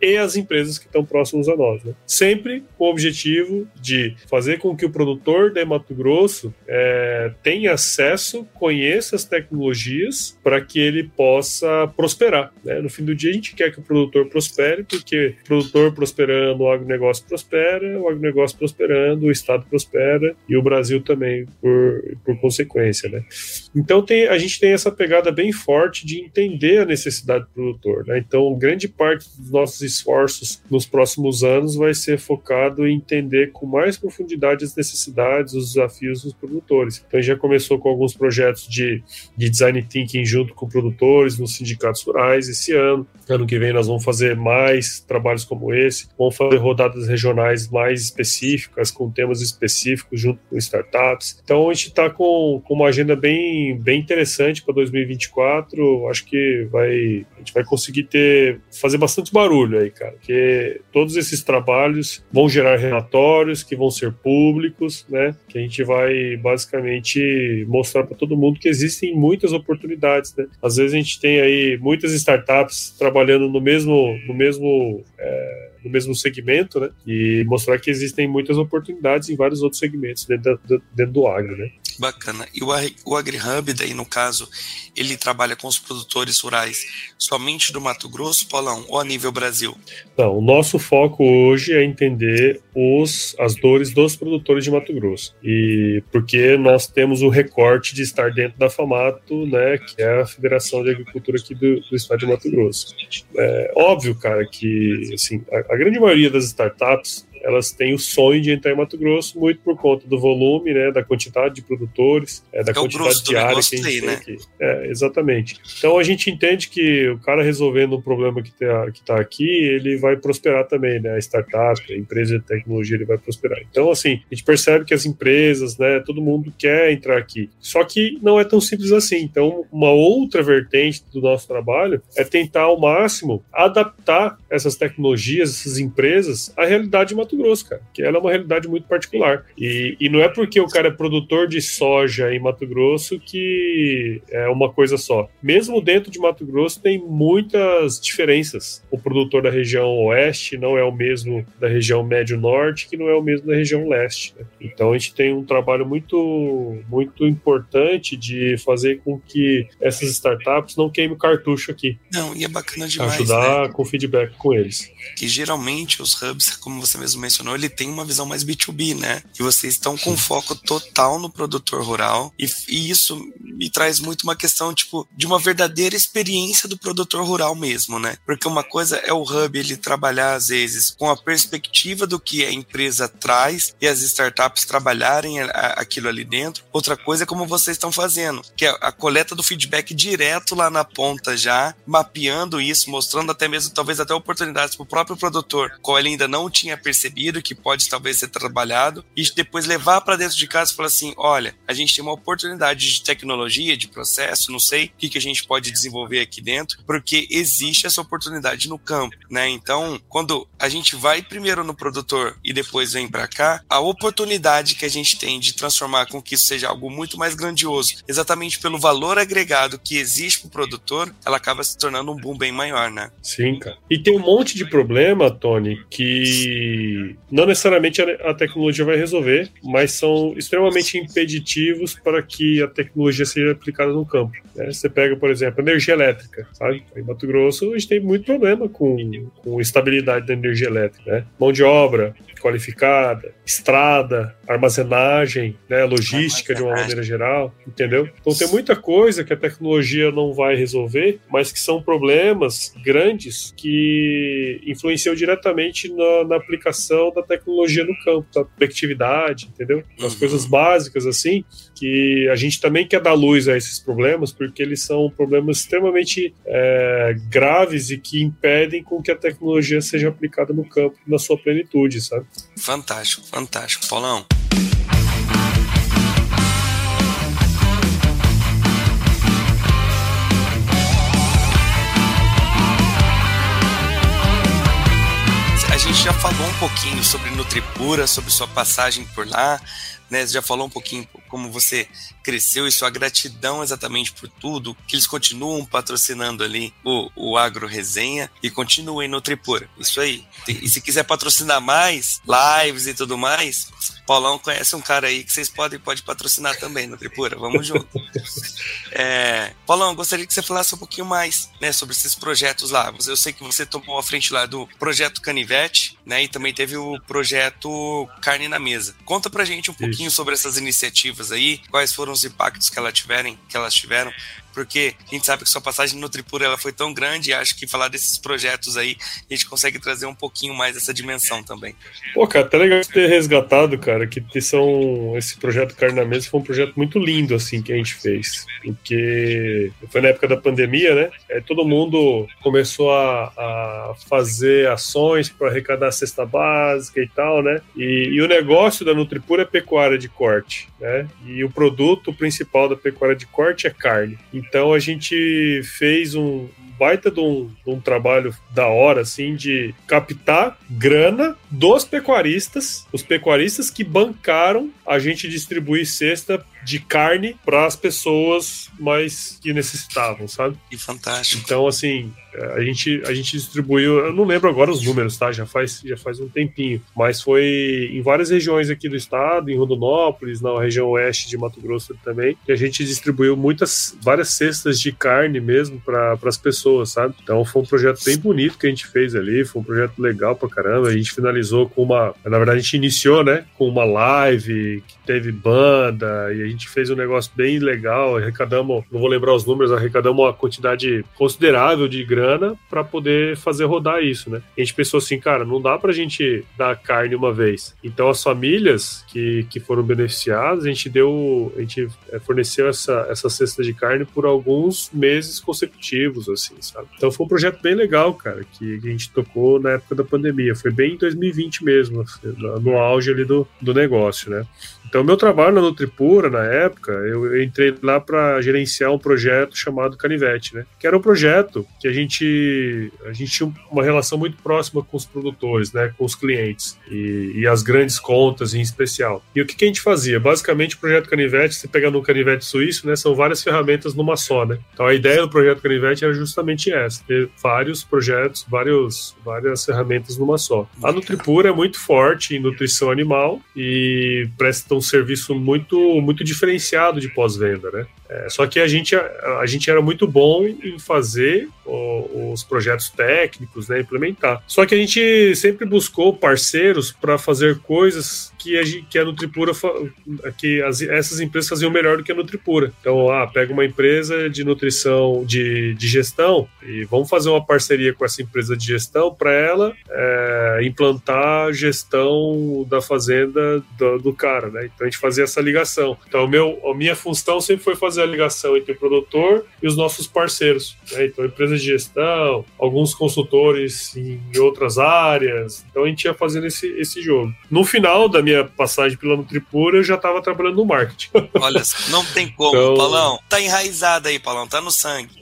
e as empresas que estão próximos a nós. Né? Sempre com o objetivo de fazer com que o produtor de Mato Grosso é, tenha acesso, conheça as tecnologias para que ele possa prosperar. Né? No fim do dia, a gente quer que o produtor prospere, porque o produtor prosperando, o agronegócio prospera, o agronegócio negócio prosperando, o Estado prospera e o Brasil também, por, por consequência, né? Então tem, a gente tem essa pegada bem forte de entender a necessidade do produtor, né? Então grande parte dos nossos esforços nos próximos anos vai ser focado em entender com mais profundidade as necessidades, os desafios dos produtores. Então a gente já começou com alguns projetos de, de design thinking junto com produtores nos sindicatos rurais esse ano. Ano que vem nós vamos fazer mais trabalhos como esse, vamos fazer rodadas regionais mais específicas com temas específicos, junto com startups. Então a gente está com, com uma agenda bem, bem interessante para 2024. Acho que vai, a gente vai conseguir ter, fazer bastante muitos barulho aí, cara, que todos esses trabalhos vão gerar relatórios que vão ser públicos, né? Que a gente vai basicamente mostrar para todo mundo que existem muitas oportunidades, né? Às vezes a gente tem aí muitas startups trabalhando no mesmo, no mesmo é, no mesmo segmento, né? E mostrar que existem muitas oportunidades em vários outros segmentos dentro, da, dentro do agro, né? Bacana. E o, o AgriHub, daí, no caso, ele trabalha com os produtores rurais somente do Mato Grosso, Paulão, ou a nível Brasil? Não, o nosso foco hoje é entender os, as dores dos produtores de Mato Grosso. E porque nós temos o recorte de estar dentro da FAMATO, né, que é a Federação de Agricultura aqui do, do estado de Mato Grosso. É óbvio, cara, que assim, a, a grande maioria das startups elas têm o sonho de entrar em Mato Grosso muito por conta do volume, né, da quantidade de produtores, é, da é quantidade de área que a gente tem né? aqui. É, exatamente. Então a gente entende que o cara resolvendo um problema que está tá aqui, ele vai prosperar também, né? A startup, a empresa de tecnologia, ele vai prosperar. Então, assim, a gente percebe que as empresas, né, todo mundo quer entrar aqui. Só que não é tão simples assim. Então, uma outra vertente do nosso trabalho é tentar ao máximo adaptar essas tecnologias, essas empresas à realidade Mato Grosso, cara, que ela é uma realidade muito particular. E, e não é porque o cara é produtor de soja em Mato Grosso que é uma coisa só. Mesmo dentro de Mato Grosso tem muitas diferenças. O produtor da região oeste não é o mesmo da região médio-norte, que não é o mesmo da região leste. Né? Então a gente tem um trabalho muito, muito importante de fazer com que essas startups não queimem o cartucho aqui. Não, e é bacana demais. Ajudar né? com feedback com eles. Que geralmente os hubs, como você mesmo mencionou, ele tem uma visão mais B2B, né? E vocês estão com foco total no produtor rural. E, e, isso me traz muito uma questão, tipo, de uma verdadeira experiência do produtor rural mesmo, né? Porque uma coisa é o hub ele trabalhar, às vezes, com a perspectiva do que a empresa traz e as startups trabalharem aquilo ali dentro. Outra coisa é como vocês estão fazendo, que é a coleta do feedback direto lá na ponta já, mapeando isso, mostrando até mesmo, talvez até oportunidades para o próprio produtor, qual ele ainda não tinha percebido percebido, que pode talvez ser trabalhado, e depois levar para dentro de casa e falar assim: olha, a gente tem uma oportunidade de tecnologia, de processo, não sei o que, que a gente pode desenvolver aqui dentro, porque existe essa oportunidade no campo, né? Então, quando a gente vai primeiro no produtor e depois vem para cá, a oportunidade que a gente tem de transformar com que isso seja algo muito mais grandioso, exatamente pelo valor agregado que existe para o produtor, ela acaba se tornando um boom bem maior, né? Sim, cara. E tem um monte de problema, Tony, que não necessariamente a, tecnologia vai resolver, mas são extremamente impeditivos para que a tecnologia seja aplicada no campo. Né? Você pega, por exemplo, energia elétrica, sabe? Em Mato Grosso a gente tem muito problema com, com estabilidade da energia elétrica, né? Mão de obra, qualificada, estrada, armazenagem, né, logística de uma maneira geral, entendeu? Então tem muita coisa que a tecnologia não vai resolver, mas que são problemas grandes que influenciam diretamente na, na aplicação da tecnologia no campo, da conectividade, entendeu? As uhum. coisas básicas assim, que a gente também quer dar luz a esses problemas, porque eles são problemas extremamente é, graves e que impedem com que a tecnologia seja aplicada no campo na sua plenitude, sabe? Fantástico, fantástico. Paulão. Gente já falou um pouquinho sobre Nutripura, sobre sua passagem por lá, né? Você já falou um pouquinho como você cresceu e sua gratidão exatamente por tudo, que eles continuam patrocinando ali o, o Agro Resenha e continuem no Tripura. Isso aí. E se quiser patrocinar mais, lives e tudo mais, Paulão conhece um cara aí que vocês podem pode patrocinar também no Tripura. Vamos junto. É, Paulão, gostaria que você falasse um pouquinho mais né, sobre esses projetos lá. Eu sei que você tomou a frente lá do projeto Canivete, né? E também teve o projeto Carne na Mesa. Conta pra gente um pouquinho Isso. sobre essas iniciativas aí, quais foram os impactos que, ela tiverem, que elas tiveram porque a gente sabe que sua passagem no Tripura ela foi tão grande e acho que falar desses projetos aí a gente consegue trazer um pouquinho mais essa dimensão também. Pô, cara, até legal ter resgatado, cara, que são esse projeto Carne na Mesa foi um projeto muito lindo assim que a gente fez, porque foi na época da pandemia, né? Aí todo mundo começou a, a fazer ações para arrecadar a cesta básica e tal, né? E, e o negócio da Nutripura é pecuária de corte, né? E o produto principal da pecuária de corte é carne. Então a gente fez um baita de um, de um trabalho da hora, assim, de captar grana dos pecuaristas, os pecuaristas que bancaram a gente distribuir cesta de carne para as pessoas mais que necessitavam, sabe? Que fantástico. Então, assim, a gente, a gente distribuiu, eu não lembro agora os números, tá? Já faz, já faz um tempinho, mas foi em várias regiões aqui do estado, em Rondonópolis, na região oeste de Mato Grosso também, que a gente distribuiu muitas, várias cestas de carne mesmo para as pessoas, sabe? Então foi um projeto bem bonito que a gente fez ali, foi um projeto legal pra caramba. A gente finalizou com uma, na verdade a gente iniciou, né, com uma live que teve banda e a gente fez um negócio bem legal, arrecadamos, não vou lembrar os números, arrecadamos uma quantidade considerável de grana para poder fazer rodar isso, né? A gente pensou assim, cara, não dá pra gente dar carne uma vez. Então as famílias que, que foram beneficiadas, a gente deu, a gente é, forneceu essa, essa cesta de carne por alguns meses consecutivos, assim, sabe? Então foi um projeto bem legal, cara, que, a gente tocou na época da pandemia. Foi bem em 2020 mesmo, no auge ali do, do negócio, né? Então, meu trabalho na Nutripura, na época, eu, entrei lá para gerenciar um projeto chamado Canivete, né? Que era um projeto que a gente, a gente tinha uma relação muito próxima com os produtores, né? Com os clientes e, e as grandes contas em especial. E o que, que, a gente fazia? Basicamente, o projeto Canivete, você pega no Canivete Suíço, né? São várias ferramentas numa só, né? Então, a ideia do projeto Canivete era justamente essa: ter vários projetos, vários, várias ferramentas numa só. A Nutripura é muito forte em nutrição animal e presta um serviço muito, muito diferenciado de pós-venda, né? É, só que a gente, a, a, gente era muito bom em fazer o, os projetos técnicos, né, implementar. Só que a gente sempre buscou parceiros para fazer coisas que a, que a Nutripura, que as, essas empresas faziam melhor do que a Nutripura. Então, ah, pega uma empresa de nutrição, de, de gestão, e vamos fazer uma parceria com essa empresa de gestão para ela é, implantar a gestão da fazenda do, do, cara, né? Então a gente fazia essa ligação. Então, meu, a minha função sempre foi fazer a ligação entre o produtor e os nossos parceiros. Né? Então, empresas de gestão, alguns consultores em outras áreas. Então, a gente ia fazendo esse, esse jogo. No final da minha passagem pela Nutripura, eu já estava trabalhando no marketing. Olha, não tem como, então... Paulão. Tá enraizado aí, Paulão, tá no sangue.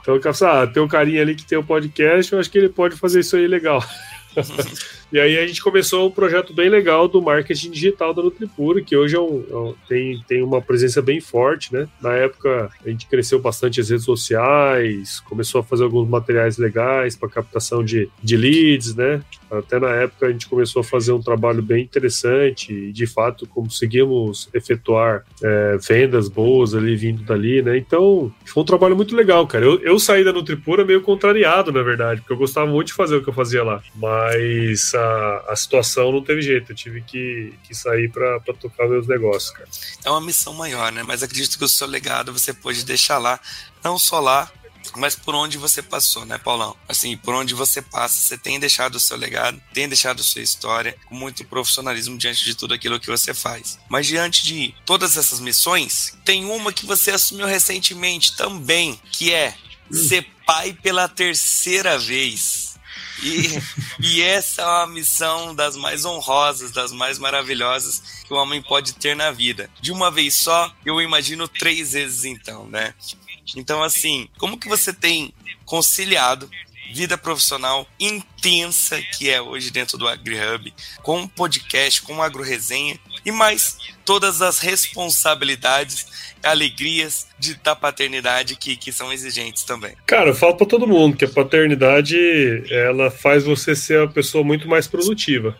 Então, ah, tem um carinha ali que tem o um podcast, eu acho que ele pode fazer isso aí legal. E aí a gente começou um projeto bem legal do marketing digital da Nutripura, que hoje é um, é um, tem, tem uma presença bem forte, né? Na época a gente cresceu bastante as redes sociais, começou a fazer alguns materiais legais para captação de, de leads, né? Até na época a gente começou a fazer um trabalho bem interessante e de fato conseguimos efetuar é, vendas boas ali vindo dali, né? Então foi um trabalho muito legal, cara. Eu, eu saí da Nutripura meio contrariado, na verdade, porque eu gostava muito de fazer o que eu fazia lá, mas a, a situação não teve jeito, eu tive que, que sair para tocar meus negócios, cara. É uma missão maior, né? Mas acredito que o seu legado você pode deixar lá, não só lá, mas por onde você passou, né, Paulão? Assim, por onde você passa, você tem deixado o seu legado, tem deixado a sua história com muito profissionalismo diante de tudo aquilo que você faz. Mas diante de todas essas missões, tem uma que você assumiu recentemente também, que é ser pai pela terceira vez. E, e essa é uma missão das mais honrosas, das mais maravilhosas que o homem pode ter na vida. De uma vez só, eu imagino três vezes então, né? Então, assim, como que você tem conciliado vida profissional intensa que é hoje dentro do AgriHub, com um podcast, com uma agroresenha e mais todas as responsabilidades, alegrias de, da paternidade que, que são exigentes também. Cara, eu falo para todo mundo que a paternidade ela faz você ser uma pessoa muito mais produtiva.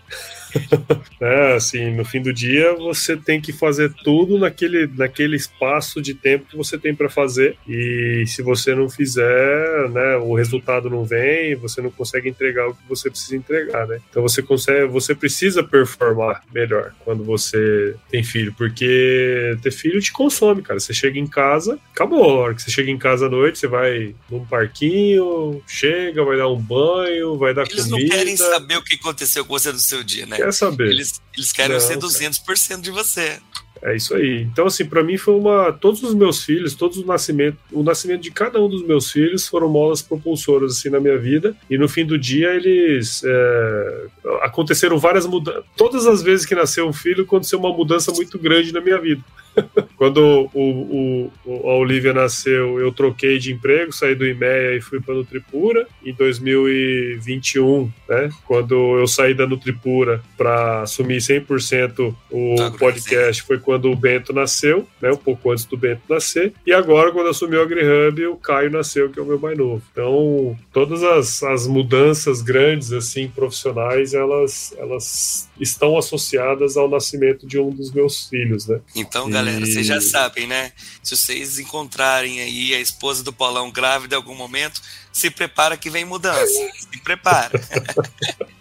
né? Assim, no fim do dia, você tem que fazer tudo naquele, naquele espaço de tempo que você tem para fazer. E se você não fizer, né, o resultado não vem, você não consegue entregar o que você precisa entregar, né? Então você consegue, você precisa performar melhor quando você tem filho, porque ter filho te consome, cara. Você chega em casa, acabou. A hora que você chega em casa à noite, você vai num parquinho, chega, vai dar um banho, vai dar Eles comida. Eles não querem saber o que aconteceu com você no seu dia, né? Quer saber. Eles, eles querem Não, ser 200% cara. de você. É isso aí. Então, assim, para mim foi uma. Todos os meus filhos, todos os nascimentos, o nascimento de cada um dos meus filhos foram molas propulsoras assim na minha vida. E no fim do dia eles é, aconteceram várias mudanças. Todas as vezes que nasceu um filho, aconteceu uma mudança muito grande na minha vida. quando o, o, a Olivia nasceu, eu troquei de emprego, saí do IMEA e fui para Nutripura. Em 2021, né, quando eu saí da Nutripura para assumir 100% o podcast, foi quando o Bento nasceu, né, um pouco antes do Bento nascer. E agora, quando assumi o AgriHub, o Caio nasceu, que é o meu mais novo. Então, todas as, as mudanças grandes, assim, profissionais, elas, elas estão associadas ao nascimento de um dos meus filhos, né? Então, galera, e... vocês já sabem, né? Se vocês encontrarem aí a esposa do Paulão grávida em algum momento, se prepara que vem mudança. Se prepara.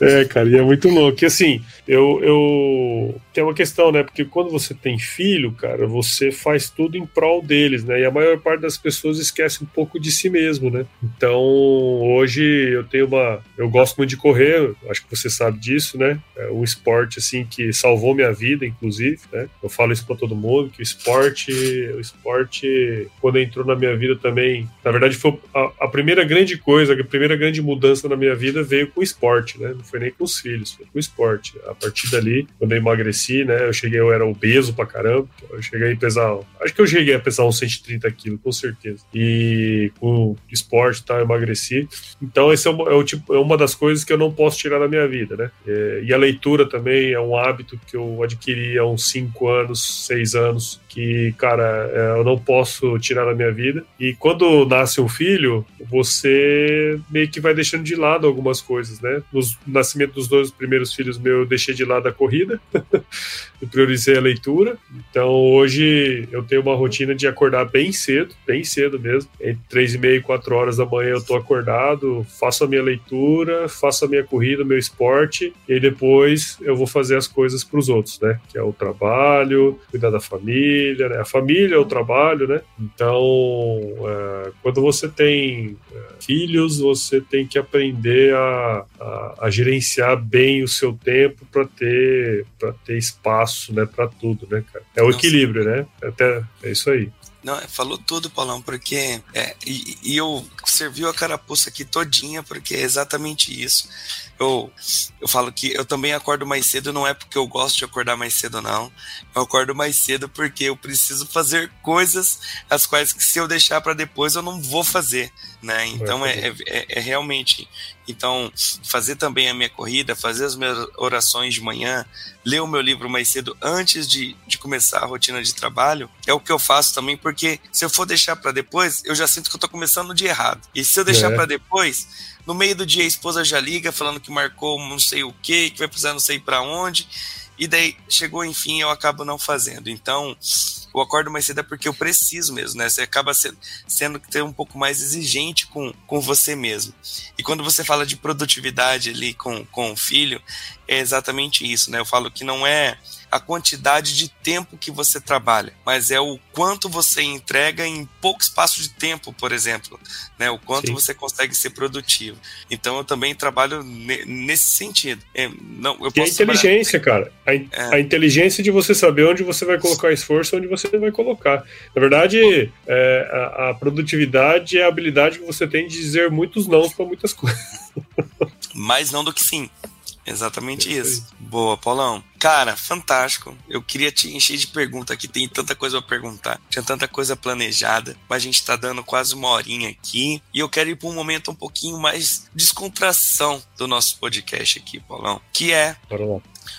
é, cara, e é muito louco. E assim, eu, eu. Tem uma questão, né? Porque quando você tem filho, cara, você faz tudo em prol deles, né? E a maior parte das pessoas esquece um pouco de si mesmo, né? Então, hoje eu tenho uma. Eu gosto muito de correr, acho que você sabe disso, né? É um esporte, assim, que salvou minha vida, inclusive, né? Eu falo isso pra todo mundo, que o esporte. O esporte, quando entrou na minha vida também, na verdade, verdade, foi a, a, primeira grande coisa, a primeira grande mudança na minha vida veio com o esporte, né? Não foi nem com os filhos, foi com o esporte. A partir dali, quando eu emagreci, né? Eu cheguei, eu era obeso pra caramba. Eu cheguei a pesar, acho que eu cheguei a pesar uns 130 quilos, com certeza. E com esporte, tá, eu emagreci. Então, esse é, é, o tipo, é uma das coisas que eu não posso tirar da minha vida, né? É, e a leitura também é um hábito que eu adquiri há uns 5 anos, 6 anos, que, cara, é, eu não posso tirar da minha vida. E quando nasce um filho, você meio que vai deixando de lado algumas coisas, né? No nascimento dos dois primeiros filhos meus, eu deixei de lado a corrida, eu priorizei a leitura. Então, hoje eu tenho uma rotina de acordar bem cedo, bem cedo mesmo. Entre três e meia e quatro horas da manhã eu tô acordado, faço a minha leitura, faço a minha corrida, meu esporte, e depois eu vou fazer as coisas para os outros, né? Que é o trabalho, cuidar da família, família, né? A família é o trabalho, né? Então, é, quando você tem é, filhos, você tem que aprender a, a, a gerenciar bem o seu tempo para ter para ter espaço, né? Para tudo, né, cara? É o equilíbrio, né? Até é isso aí. Não, falou tudo, Paulão, porque. É, e, e eu serviu a carapuça aqui todinha, porque é exatamente isso. Eu, eu falo que eu também acordo mais cedo, não é porque eu gosto de acordar mais cedo, não. Eu acordo mais cedo porque eu preciso fazer coisas as quais que se eu deixar para depois eu não vou fazer, né? Então é, é, é, é realmente. Então, fazer também a minha corrida, fazer as minhas orações de manhã, ler o meu livro mais cedo antes de, de começar a rotina de trabalho, é o que eu faço também, porque se eu for deixar para depois, eu já sinto que eu tô começando dia errado. E se eu deixar é. para depois, no meio do dia a esposa já liga falando que marcou não sei o que, que vai precisar não sei para onde. E daí chegou, enfim, eu acabo não fazendo. Então, eu acordo mais cedo é porque eu preciso mesmo, né? Você acaba sendo, sendo ter um pouco mais exigente com, com você mesmo. E quando você fala de produtividade ali com, com o filho, é exatamente isso, né? Eu falo que não é a quantidade de tempo que você trabalha, mas é o quanto você entrega em pouco espaço de tempo, por exemplo, né? O quanto Sim. você consegue ser produtivo. Então eu também trabalho nesse sentido. É, não, eu e a inteligência, trabalhar... cara. A, in é. a, inteligência de você saber onde você vai colocar esforço, onde você vai colocar. Na verdade, é, a, a produtividade é a habilidade que você tem de dizer muitos não para muitas coisas. Mais não do que sim. Exatamente é isso. Boa, Paulão. Cara, fantástico. Eu queria te encher de pergunta aqui, tem tanta coisa pra perguntar. Tinha tanta coisa planejada, mas a gente tá dando quase uma horinha aqui. E eu quero ir pra um momento um pouquinho mais descontração do nosso podcast aqui, Paulão. Que é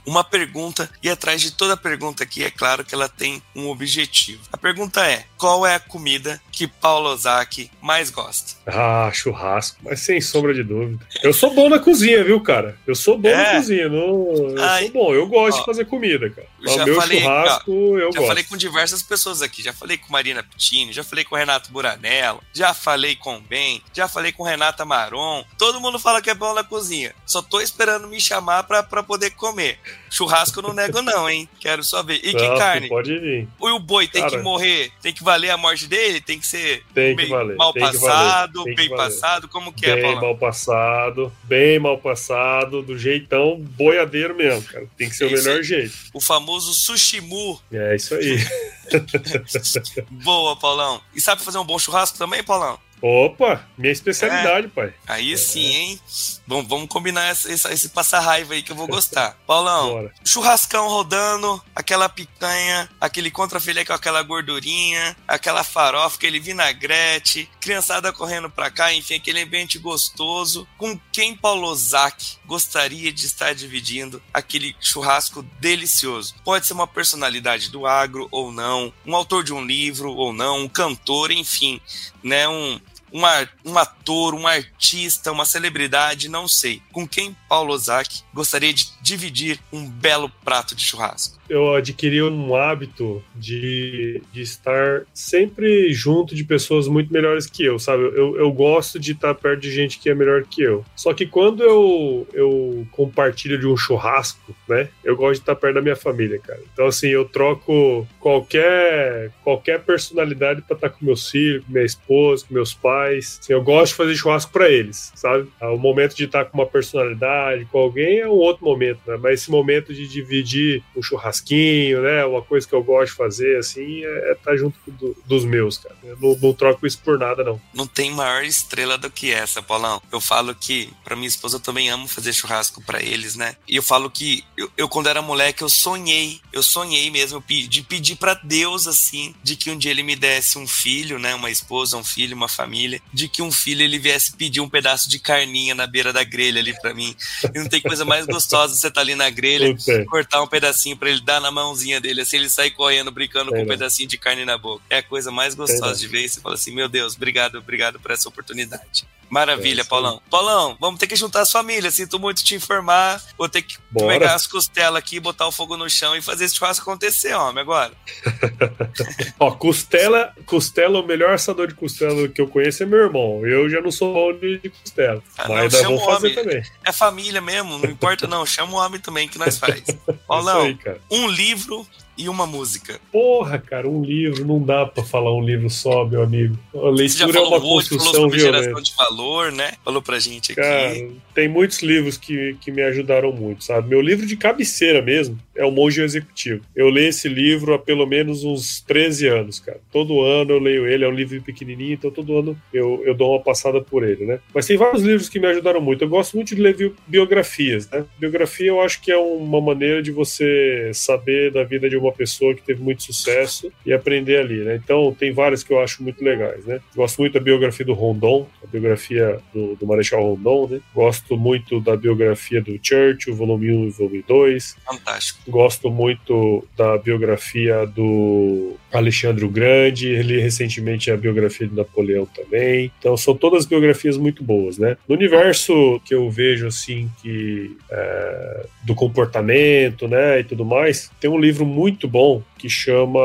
uma pergunta e atrás de toda pergunta aqui é claro que ela tem um objetivo. A pergunta é: qual é a comida que Paulo Ozaki mais gosta? Ah, churrasco, mas sem sombra de dúvida. Eu sou bom na cozinha, viu, cara? Eu sou bom é. na cozinha, não, eu Ai, sou bom. Eu gosto ó, de fazer comida, cara. O meu falei, churrasco, ó, eu já gosto. Já falei com diversas pessoas aqui. Já falei com Marina Pittini, já falei com Renato Buranello, já falei com o Ben, já falei com Renata Maron. Todo mundo fala que é bom na cozinha. Só tô esperando me chamar pra, pra poder comer. Churrasco eu não nego, não, hein? Quero só ver. E que carne? Pode vir. O boi tem Cara, que morrer, tem que valer a morte dele? Tem que ser tem que valer, mal passado, bem passado? Como que bem é, Bem mal passado, bem mal passado, do jeitão boiadeiro mesmo, cara. Tem que ser o melhor jeito. O famoso sushimu. É isso aí. Boa, Paulão. E sabe fazer um bom churrasco também, Paulão? Opa, minha especialidade, É. pai. Aí sim, hein? Bom, vamos combinar esse, esse, esse passa-raiva aí que eu vou gostar. Paulão, Bora. churrascão rodando, aquela picanha, aquele contrafilé com aquela gordurinha, aquela farofa, aquele vinagrete, criançada correndo pra cá, enfim, aquele ambiente gostoso. Com quem Paulo Ozaki gostaria de estar dividindo aquele churrasco delicioso? Pode ser uma personalidade do agro ou não, um autor de um livro ou não, um cantor, enfim, né? Um, um, um ator, um artista, uma celebridade, não sei. Com quem Paulo Ozaki gostaria de dividir um belo prato de churrasco? eu adquiri um hábito de, de estar sempre junto de pessoas muito melhores que eu, sabe? Eu, eu gosto de estar perto de gente que é melhor que eu. Só que quando eu, eu compartilho de um churrasco, né? Eu gosto de estar perto da minha família, cara. Então, assim, eu troco qualquer, qualquer personalidade para estar com meus filhos, com minha esposa, com meus pais. Assim, eu gosto de fazer churrasco para eles, sabe? Ah, O momento de estar com uma personalidade, com alguém, é um outro momento, né? Mas esse momento de dividir um churrasquinho, né? Uma coisa que eu gosto de fazer, assim, é estar junto do- dos meus, cara. Eu não, não troco isso por nada, não. Não tem maior estrela do que essa, Paulão. Eu falo que, pra minha esposa, eu também amo fazer churrasco pra eles, né? E eu falo que, eu, eu, quando era moleque, eu sonhei, eu sonhei mesmo de pedir pra Deus, assim, de que um dia ele me desse um filho, né? Uma esposa, um filho, uma família, de que um filho ele viesse pedir um pedaço de carninha na beira da grelha ali pra mim. E não tem coisa mais gostosa você tá ali na grelha, é. cortar um pedacinho pra ele dar na mãozinha dele, assim ele sai correndo, brincando Tem com um não. pedacinho de carne na boca. É a coisa mais gostosa não. de ver. E você fala assim: meu Deus, obrigado, obrigado por essa oportunidade. Maravilha, É, Paulão. Paulão, vamos ter que juntar as famílias. Sinto muito te informar. Vou ter que Bora. pegar as costelas aqui, botar o fogo no chão e fazer esse churrasco acontecer, homem, agora. Ó, costela, costela, o melhor assador de costela que eu conheço é meu irmão. Eu já não sou bom de costela. Ah, não, mas nós chama vamos o fazer homem. também. É família mesmo, não importa não. Chama o homem também que nós faz. Isso Paulão, aí, um livro e uma música. Porra, cara, um livro, não dá pra falar um livro só, meu amigo. A Você já leitura é falou uma muito, falou construção sobre geração violenta. de valor, né? Falou pra gente aqui. Cara, tem muitos livros que, que me ajudaram muito, sabe? Meu livro de cabeceira mesmo é O Monge Executivo. Eu leio esse livro há pelo menos uns 13 anos, cara. Todo ano eu leio ele, é um livro pequenininho, então todo ano eu, eu dou uma passada por ele, né? Mas tem vários livros que me ajudaram muito. Eu gosto muito de ler bi- biografias, né? Biografia eu acho que é uma maneira de você saber da vida de uma pessoa que teve muito sucesso e aprender ali, né? Então tem várias que eu acho muito legais, né? Gosto muito da biografia do Rondon, a biografia do, do Marechal Rondon, né? Gosto muito da biografia do Churchill, volume 1 e volume 2. Fantástico. Gosto muito da biografia do Alexandre o Grande, ele recentemente a biografia de Napoleão também. Então são todas biografias muito boas, né? No universo que eu vejo assim que é, do comportamento, né, e tudo mais, tem um livro muito bom que chama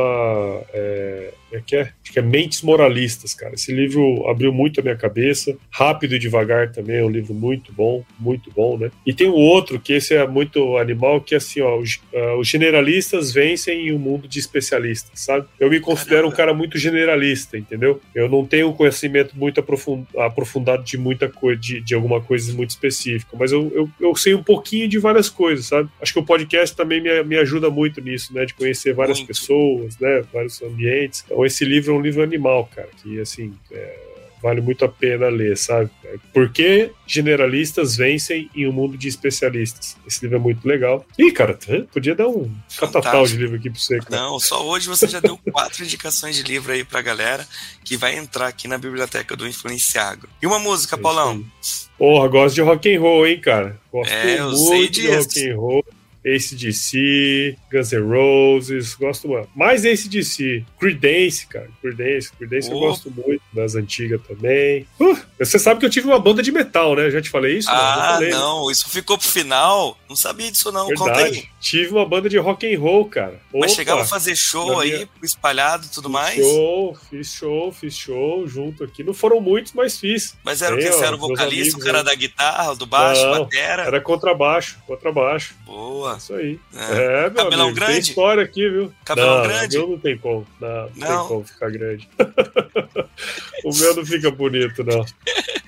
é, é que é? Acho que é Mentes Moralistas, cara. Esse livro abriu muito a minha cabeça. Rápido e Devagar também é um livro muito bom, muito bom, né? E tem um outro, que esse é muito animal, que é assim, ó, os, ah, os generalistas vencem em um mundo de especialistas, sabe? Eu me considero um cara muito generalista, entendeu? Eu não tenho um conhecimento muito aprofund- aprofundado de muita coisa, de, de alguma coisa muito específica, mas eu, eu, eu sei um pouquinho de várias coisas, sabe? Acho que o podcast também me, me ajuda muito nisso, né? De conhecer várias Muito. pessoas, né? Vários ambientes. Então, esse livro é um livro animal, cara, que, assim, é, vale muito a pena ler, sabe? Por que generalistas vencem em um mundo de especialistas? Esse livro é muito legal. Ih, cara, podia dar um catatal de livro aqui pra você, cara. Não, só hoje você já deu quatro indicações de livro aí pra galera que vai entrar aqui na biblioteca do Influenciagro. E uma música, É Paulão? Porra, gosto de rock and roll, hein, cara? Gosto É, eu muito sei de rock and roll. ACDC, Guns N' Roses, gosto muito. Mais ACDC. Creedence, cara. Creedence, Creedence eu Oh. gosto muito. Das antigas também. Uh, você sabe que eu tive uma banda de metal, né? Já te falei isso? Ah, falei, né? não, isso ficou pro final. Não sabia disso, não. Conta aí. Tive uma banda de rock and roll, cara. Mas Opa, chegava a fazer show aí, minha- espalhado e tudo mais? Show, fiz show, fiz show junto aqui. Não foram muitos, mas fiz. Mas era o Tem, que? Você era o vocalista, amigos o cara aí. da guitarra, do baixo, Não, batera? Era contrabaixo, contrabaixo. Boa. Isso aí. É. É, meu Cabelão amigo, tem grande? história aqui, viu? Cabelão não, grande? O meu não tem como. Não, não, Não? tem como ficar grande. o meu não fica bonito, não.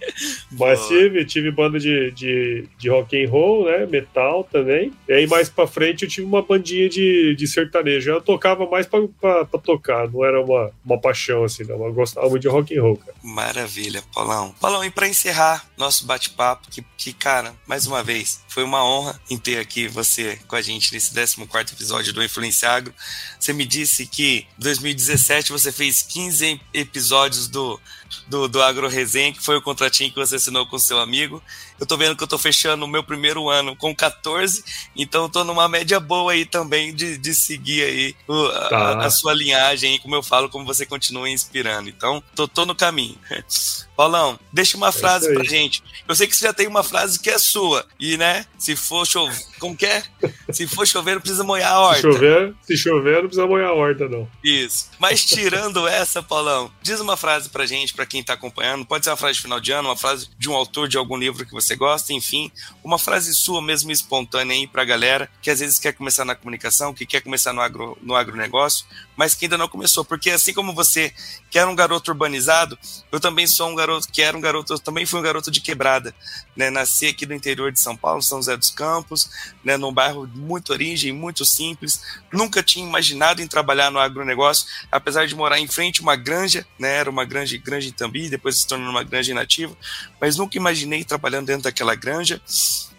Mas tive, tive banda de, de, de rock and roll, né? Metal também. E aí mais pra frente eu tive uma bandinha de, de sertanejo. Eu tocava mais pra, pra, pra tocar, não era uma, uma paixão assim, não. Eu gostava muito de rock and roll, cara. Maravilha, Paulão. Paulão, e pra encerrar nosso bate-papo, que, que, cara, mais uma vez, foi uma honra em ter aqui você com a gente nesse 14 episódio do Influenciagro. Você me disse que em 2017 você fez 15 episódios do, do, do Agro Resenha, que foi o contratinho que você assinou com seu amigo. Eu tô vendo que eu tô fechando o meu primeiro ano com 14, então eu tô numa média boa aí também de, de seguir aí o, tá. a, a, sua linhagem, como eu falo, como você continua inspirando. Então, tô, tô no caminho. Paulão, deixa uma é frase pra gente. Eu sei que você já tem uma frase que é sua. E, né, se for chover. Como que é? Se for chover, não precisa molhar a horta. Se chover, se chover, não precisa molhar a horta, não. Isso. Mas tirando essa, Paulão, diz uma frase pra gente, pra quem tá acompanhando. Pode ser uma frase de final de ano, uma frase de um autor de algum livro que você gosta, enfim. Uma frase sua mesmo espontânea aí pra galera que às vezes quer começar na comunicação, que quer começar no, agro, no agronegócio, mas que ainda não começou. Porque assim como você que era um garoto urbanizado, eu também sou um garoto que era um garoto, eu também fui um garoto de quebrada, né? Nasci aqui no interior de São Paulo, São José dos Campos, né? Num bairro muito origem, muito simples. Nunca tinha imaginado em trabalhar no agronegócio, apesar de morar em frente a uma granja, né? Era uma granja, granja em Tambi, depois se tornou uma granja inativa, mas nunca imaginei trabalhando dentro daquela granja.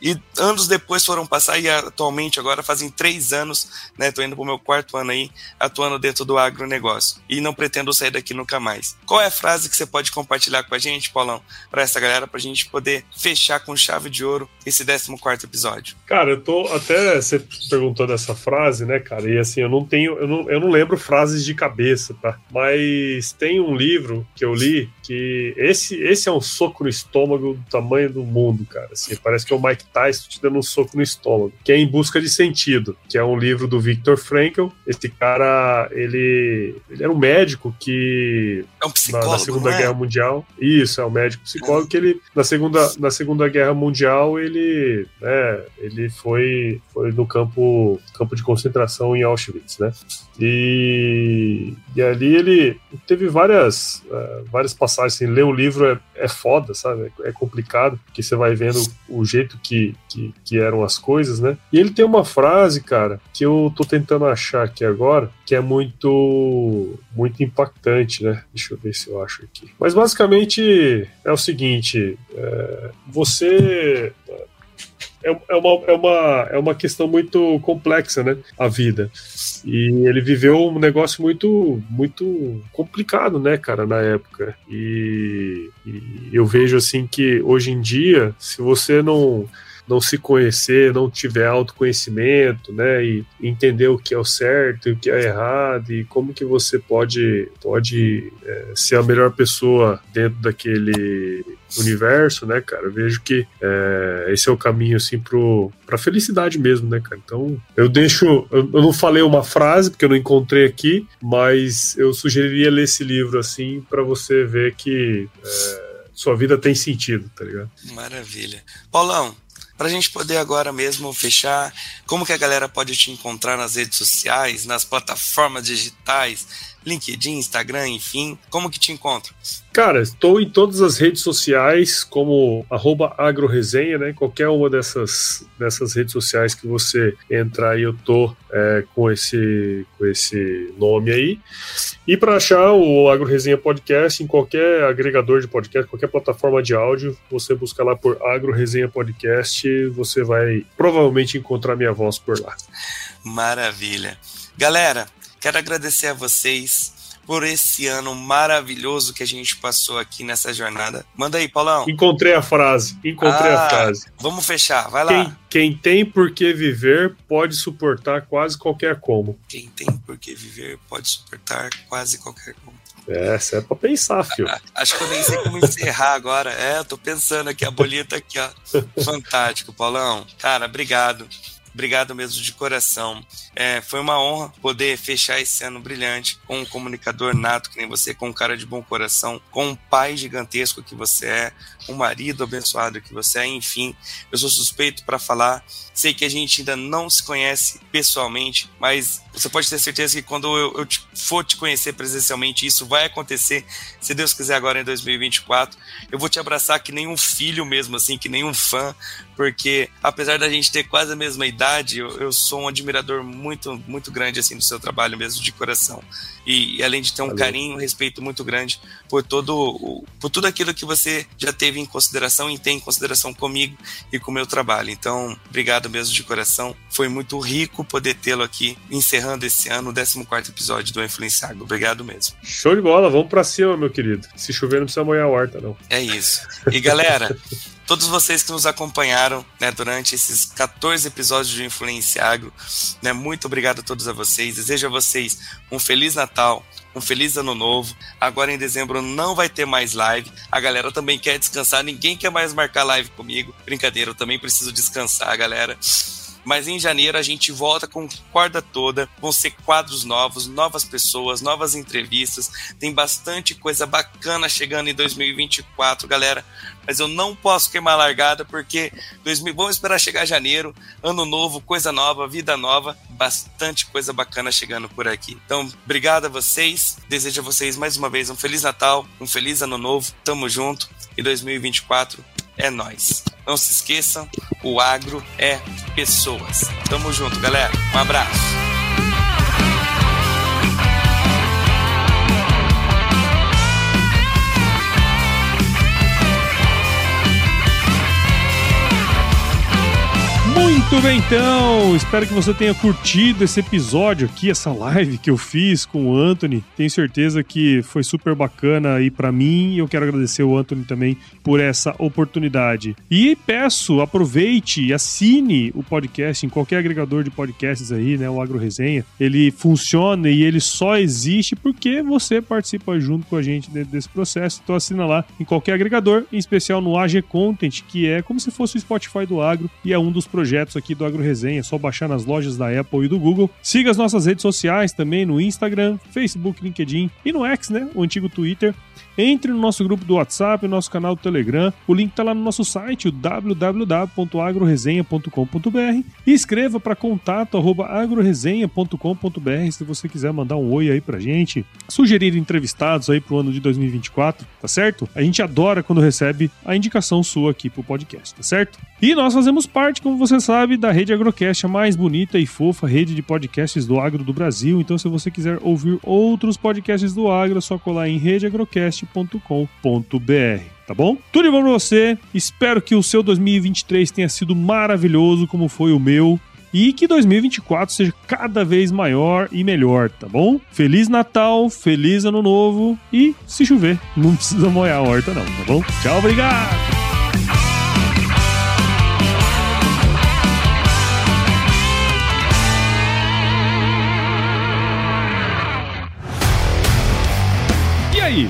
E anos depois foram passar e atualmente agora fazem três anos, né? Tô indo pro meu quarto ano aí, atuando dentro do agronegócio. E não pretendo sair daqui nunca mais. Qual é a frase que você pode compartilhar com a gente, Paulão, para essa galera, pra gente poder fechar com chave de ouro esse 14 episódio? Cara, eu tô até. Você perguntou dessa frase, né, cara? E assim, eu não tenho. Eu não, eu não lembro frases de cabeça, tá? Mas tem um livro que eu li esse, esse é um soco no estômago do tamanho do mundo, cara. Assim, parece que é o Mike Tyson te dando um soco no estômago. Que é Em Busca de Sentido, que é um livro do Viktor Frankl. Esse cara, ele, ele era um médico que. É um psicólogo. Na, na Segunda é? Guerra Mundial. Isso, é um médico psicólogo que ele, na Segunda, na segunda Guerra Mundial, ele, né, ele foi, foi no campo, campo de concentração em Auschwitz, né? E, e ali ele teve várias, uh, várias passagens. Assim, ler o livro é, é foda, sabe? É, é complicado, porque você vai vendo o jeito que, que, que, eram as coisas, né? E ele tem uma frase, cara, que eu tô tentando achar aqui agora, que é muito, muito impactante, né? Deixa eu ver se eu acho aqui. Mas basicamente é o seguinte: é, você é, é, uma, é, uma, é uma questão muito complexa, né? A vida. E ele viveu um negócio muito, muito complicado, né, cara, na época. E, e eu vejo assim que hoje em dia, se você não não se conhecer, não tiver autoconhecimento, né, e entender o que é o certo e o que é errado e como que você pode pode é, ser a melhor pessoa dentro daquele universo, né, cara? Eu vejo que é, esse é o caminho, assim, pro, pra felicidade mesmo, né, cara? Então, eu deixo. Eu, eu, não falei uma frase, porque eu não encontrei aqui, mas eu sugeriria ler esse livro, assim, para você ver que. É, sua vida tem sentido, tá ligado? Maravilha. Paulão, para a gente poder agora mesmo fechar, como que a galera pode te encontrar nas redes sociais, nas plataformas digitais, LinkedIn, Instagram, enfim, como que te encontram? Cara, estou em todas as redes sociais como agroresenha, né? Qualquer uma dessas, dessas redes sociais que você entrar aí, eu tô é, com, esse, com esse nome aí. E para achar o AgroResenha Podcast em qualquer agregador de podcast, qualquer plataforma de áudio, você busca lá por AgroResenha Podcast, você vai provavelmente encontrar minha voz por lá. Maravilha. Galera, quero agradecer a vocês por esse ano maravilhoso que a gente passou aqui nessa jornada. Manda aí, Paulão. Encontrei a frase. Encontrei ah, a frase. Vamos fechar, vai lá. Quem, quem, tem por que viver pode suportar quase qualquer como. Quem tem por que viver pode suportar quase qualquer como. É, isso é pra pensar, filho. Acho que eu nem sei como encerrar agora. É, tô pensando aqui, a bolinha tá aqui, ó. Fantástico, Paulão. Cara, obrigado. obrigado mesmo de coração. É, foi uma honra poder fechar esse ano brilhante com um comunicador nato que nem você, com um cara de bom coração, com um pai gigantesco que você é, um marido abençoado que você é, enfim. Eu sou suspeito para falar. Sei que a gente ainda não se conhece pessoalmente, mas você pode ter certeza que quando eu, eu te, for te conhecer presencialmente, isso vai acontecer, se Deus quiser, agora em 2024. Eu vou te abraçar que nem um filho mesmo, assim, que nem um fã, porque apesar da gente ter quase a mesma idade, eu, eu sou um admirador muito, muito grande, assim, do seu trabalho mesmo, de coração. E, além de ter um Valeu. carinho, um respeito muito grande por todo por tudo aquilo que você já teve em consideração e tem em consideração comigo e com o meu trabalho. Então, obrigado mesmo de coração. Foi muito rico poder tê-lo aqui, encerrando esse ano o 14 episódio do Influenciado. Obrigado mesmo. Show de bola, vamos pra cima, meu querido. Se chover, não precisa molhar a horta, não. É isso. E galera, todos vocês que nos acompanharam né, durante esses 14 episódios de Influência Agro. Né, muito obrigado a todos a vocês. Desejo a vocês um Feliz Natal, um Feliz Ano Novo. Agora em dezembro não vai ter mais live. A galera também quer descansar. Ninguém quer mais marcar live comigo. Brincadeira, eu também preciso descansar, galera. Mas em janeiro a gente volta com corda toda. Vão ser quadros novos, novas pessoas, novas entrevistas. Tem bastante coisa bacana chegando em 2024, galera. Mas eu não posso queimar a largada porque 2000, vamos esperar chegar janeiro, ano novo, coisa nova, vida nova, bastante coisa bacana chegando por aqui. Então, obrigado a vocês. Desejo a vocês mais uma vez um feliz Natal, um feliz ano novo. Tamo junto. E 2024 é nós. Não se esqueçam, o agro é pessoas. Tamo junto, galera. Um abraço. Muito bem, então. Espero que você tenha curtido esse episódio aqui, essa live que eu fiz com o Anthony. Tenho certeza que foi super bacana aí para mim eu quero agradecer o Anthony também por essa oportunidade. E peço, aproveite e assine o podcast em qualquer agregador de podcasts aí, né? O Agro Resenha. Ele funciona e ele só existe porque você participa junto com a gente dentro desse processo. Então assina lá em qualquer agregador, em especial no AG Content, que é como se fosse o Spotify do agro e é um dos projetos aqui do Agro Resenha, é só baixar nas lojas da Apple e do Google. Siga as nossas redes sociais também no Instagram, Facebook, LinkedIn e no X, né? O antigo Twitter. Entre no nosso grupo do WhatsApp, no nosso canal do Telegram. O link está lá no nosso site, www.agroresenha.com.br e escreva para contato@agroresenha.com.br se você quiser mandar um oi aí pra gente, sugerir entrevistados aí pro ano de 2024, tá certo? A gente adora quando recebe a indicação sua aqui pro podcast, tá certo? E nós fazemos parte, como você sabe, da rede Agrocast, a mais bonita e fofa rede de podcasts do agro do Brasil. Então, se você quiser ouvir outros podcasts do agro, é só colar em redeagrocast.com.br tá bom? Tudo de bom pra você. Espero que o seu 2023 tenha sido maravilhoso, como foi o meu. E que 2024 seja cada vez maior e melhor, tá bom? Feliz Natal, feliz Ano Novo e se chover, não precisa molhar a horta, não, tá bom? Tchau, obrigado! aí,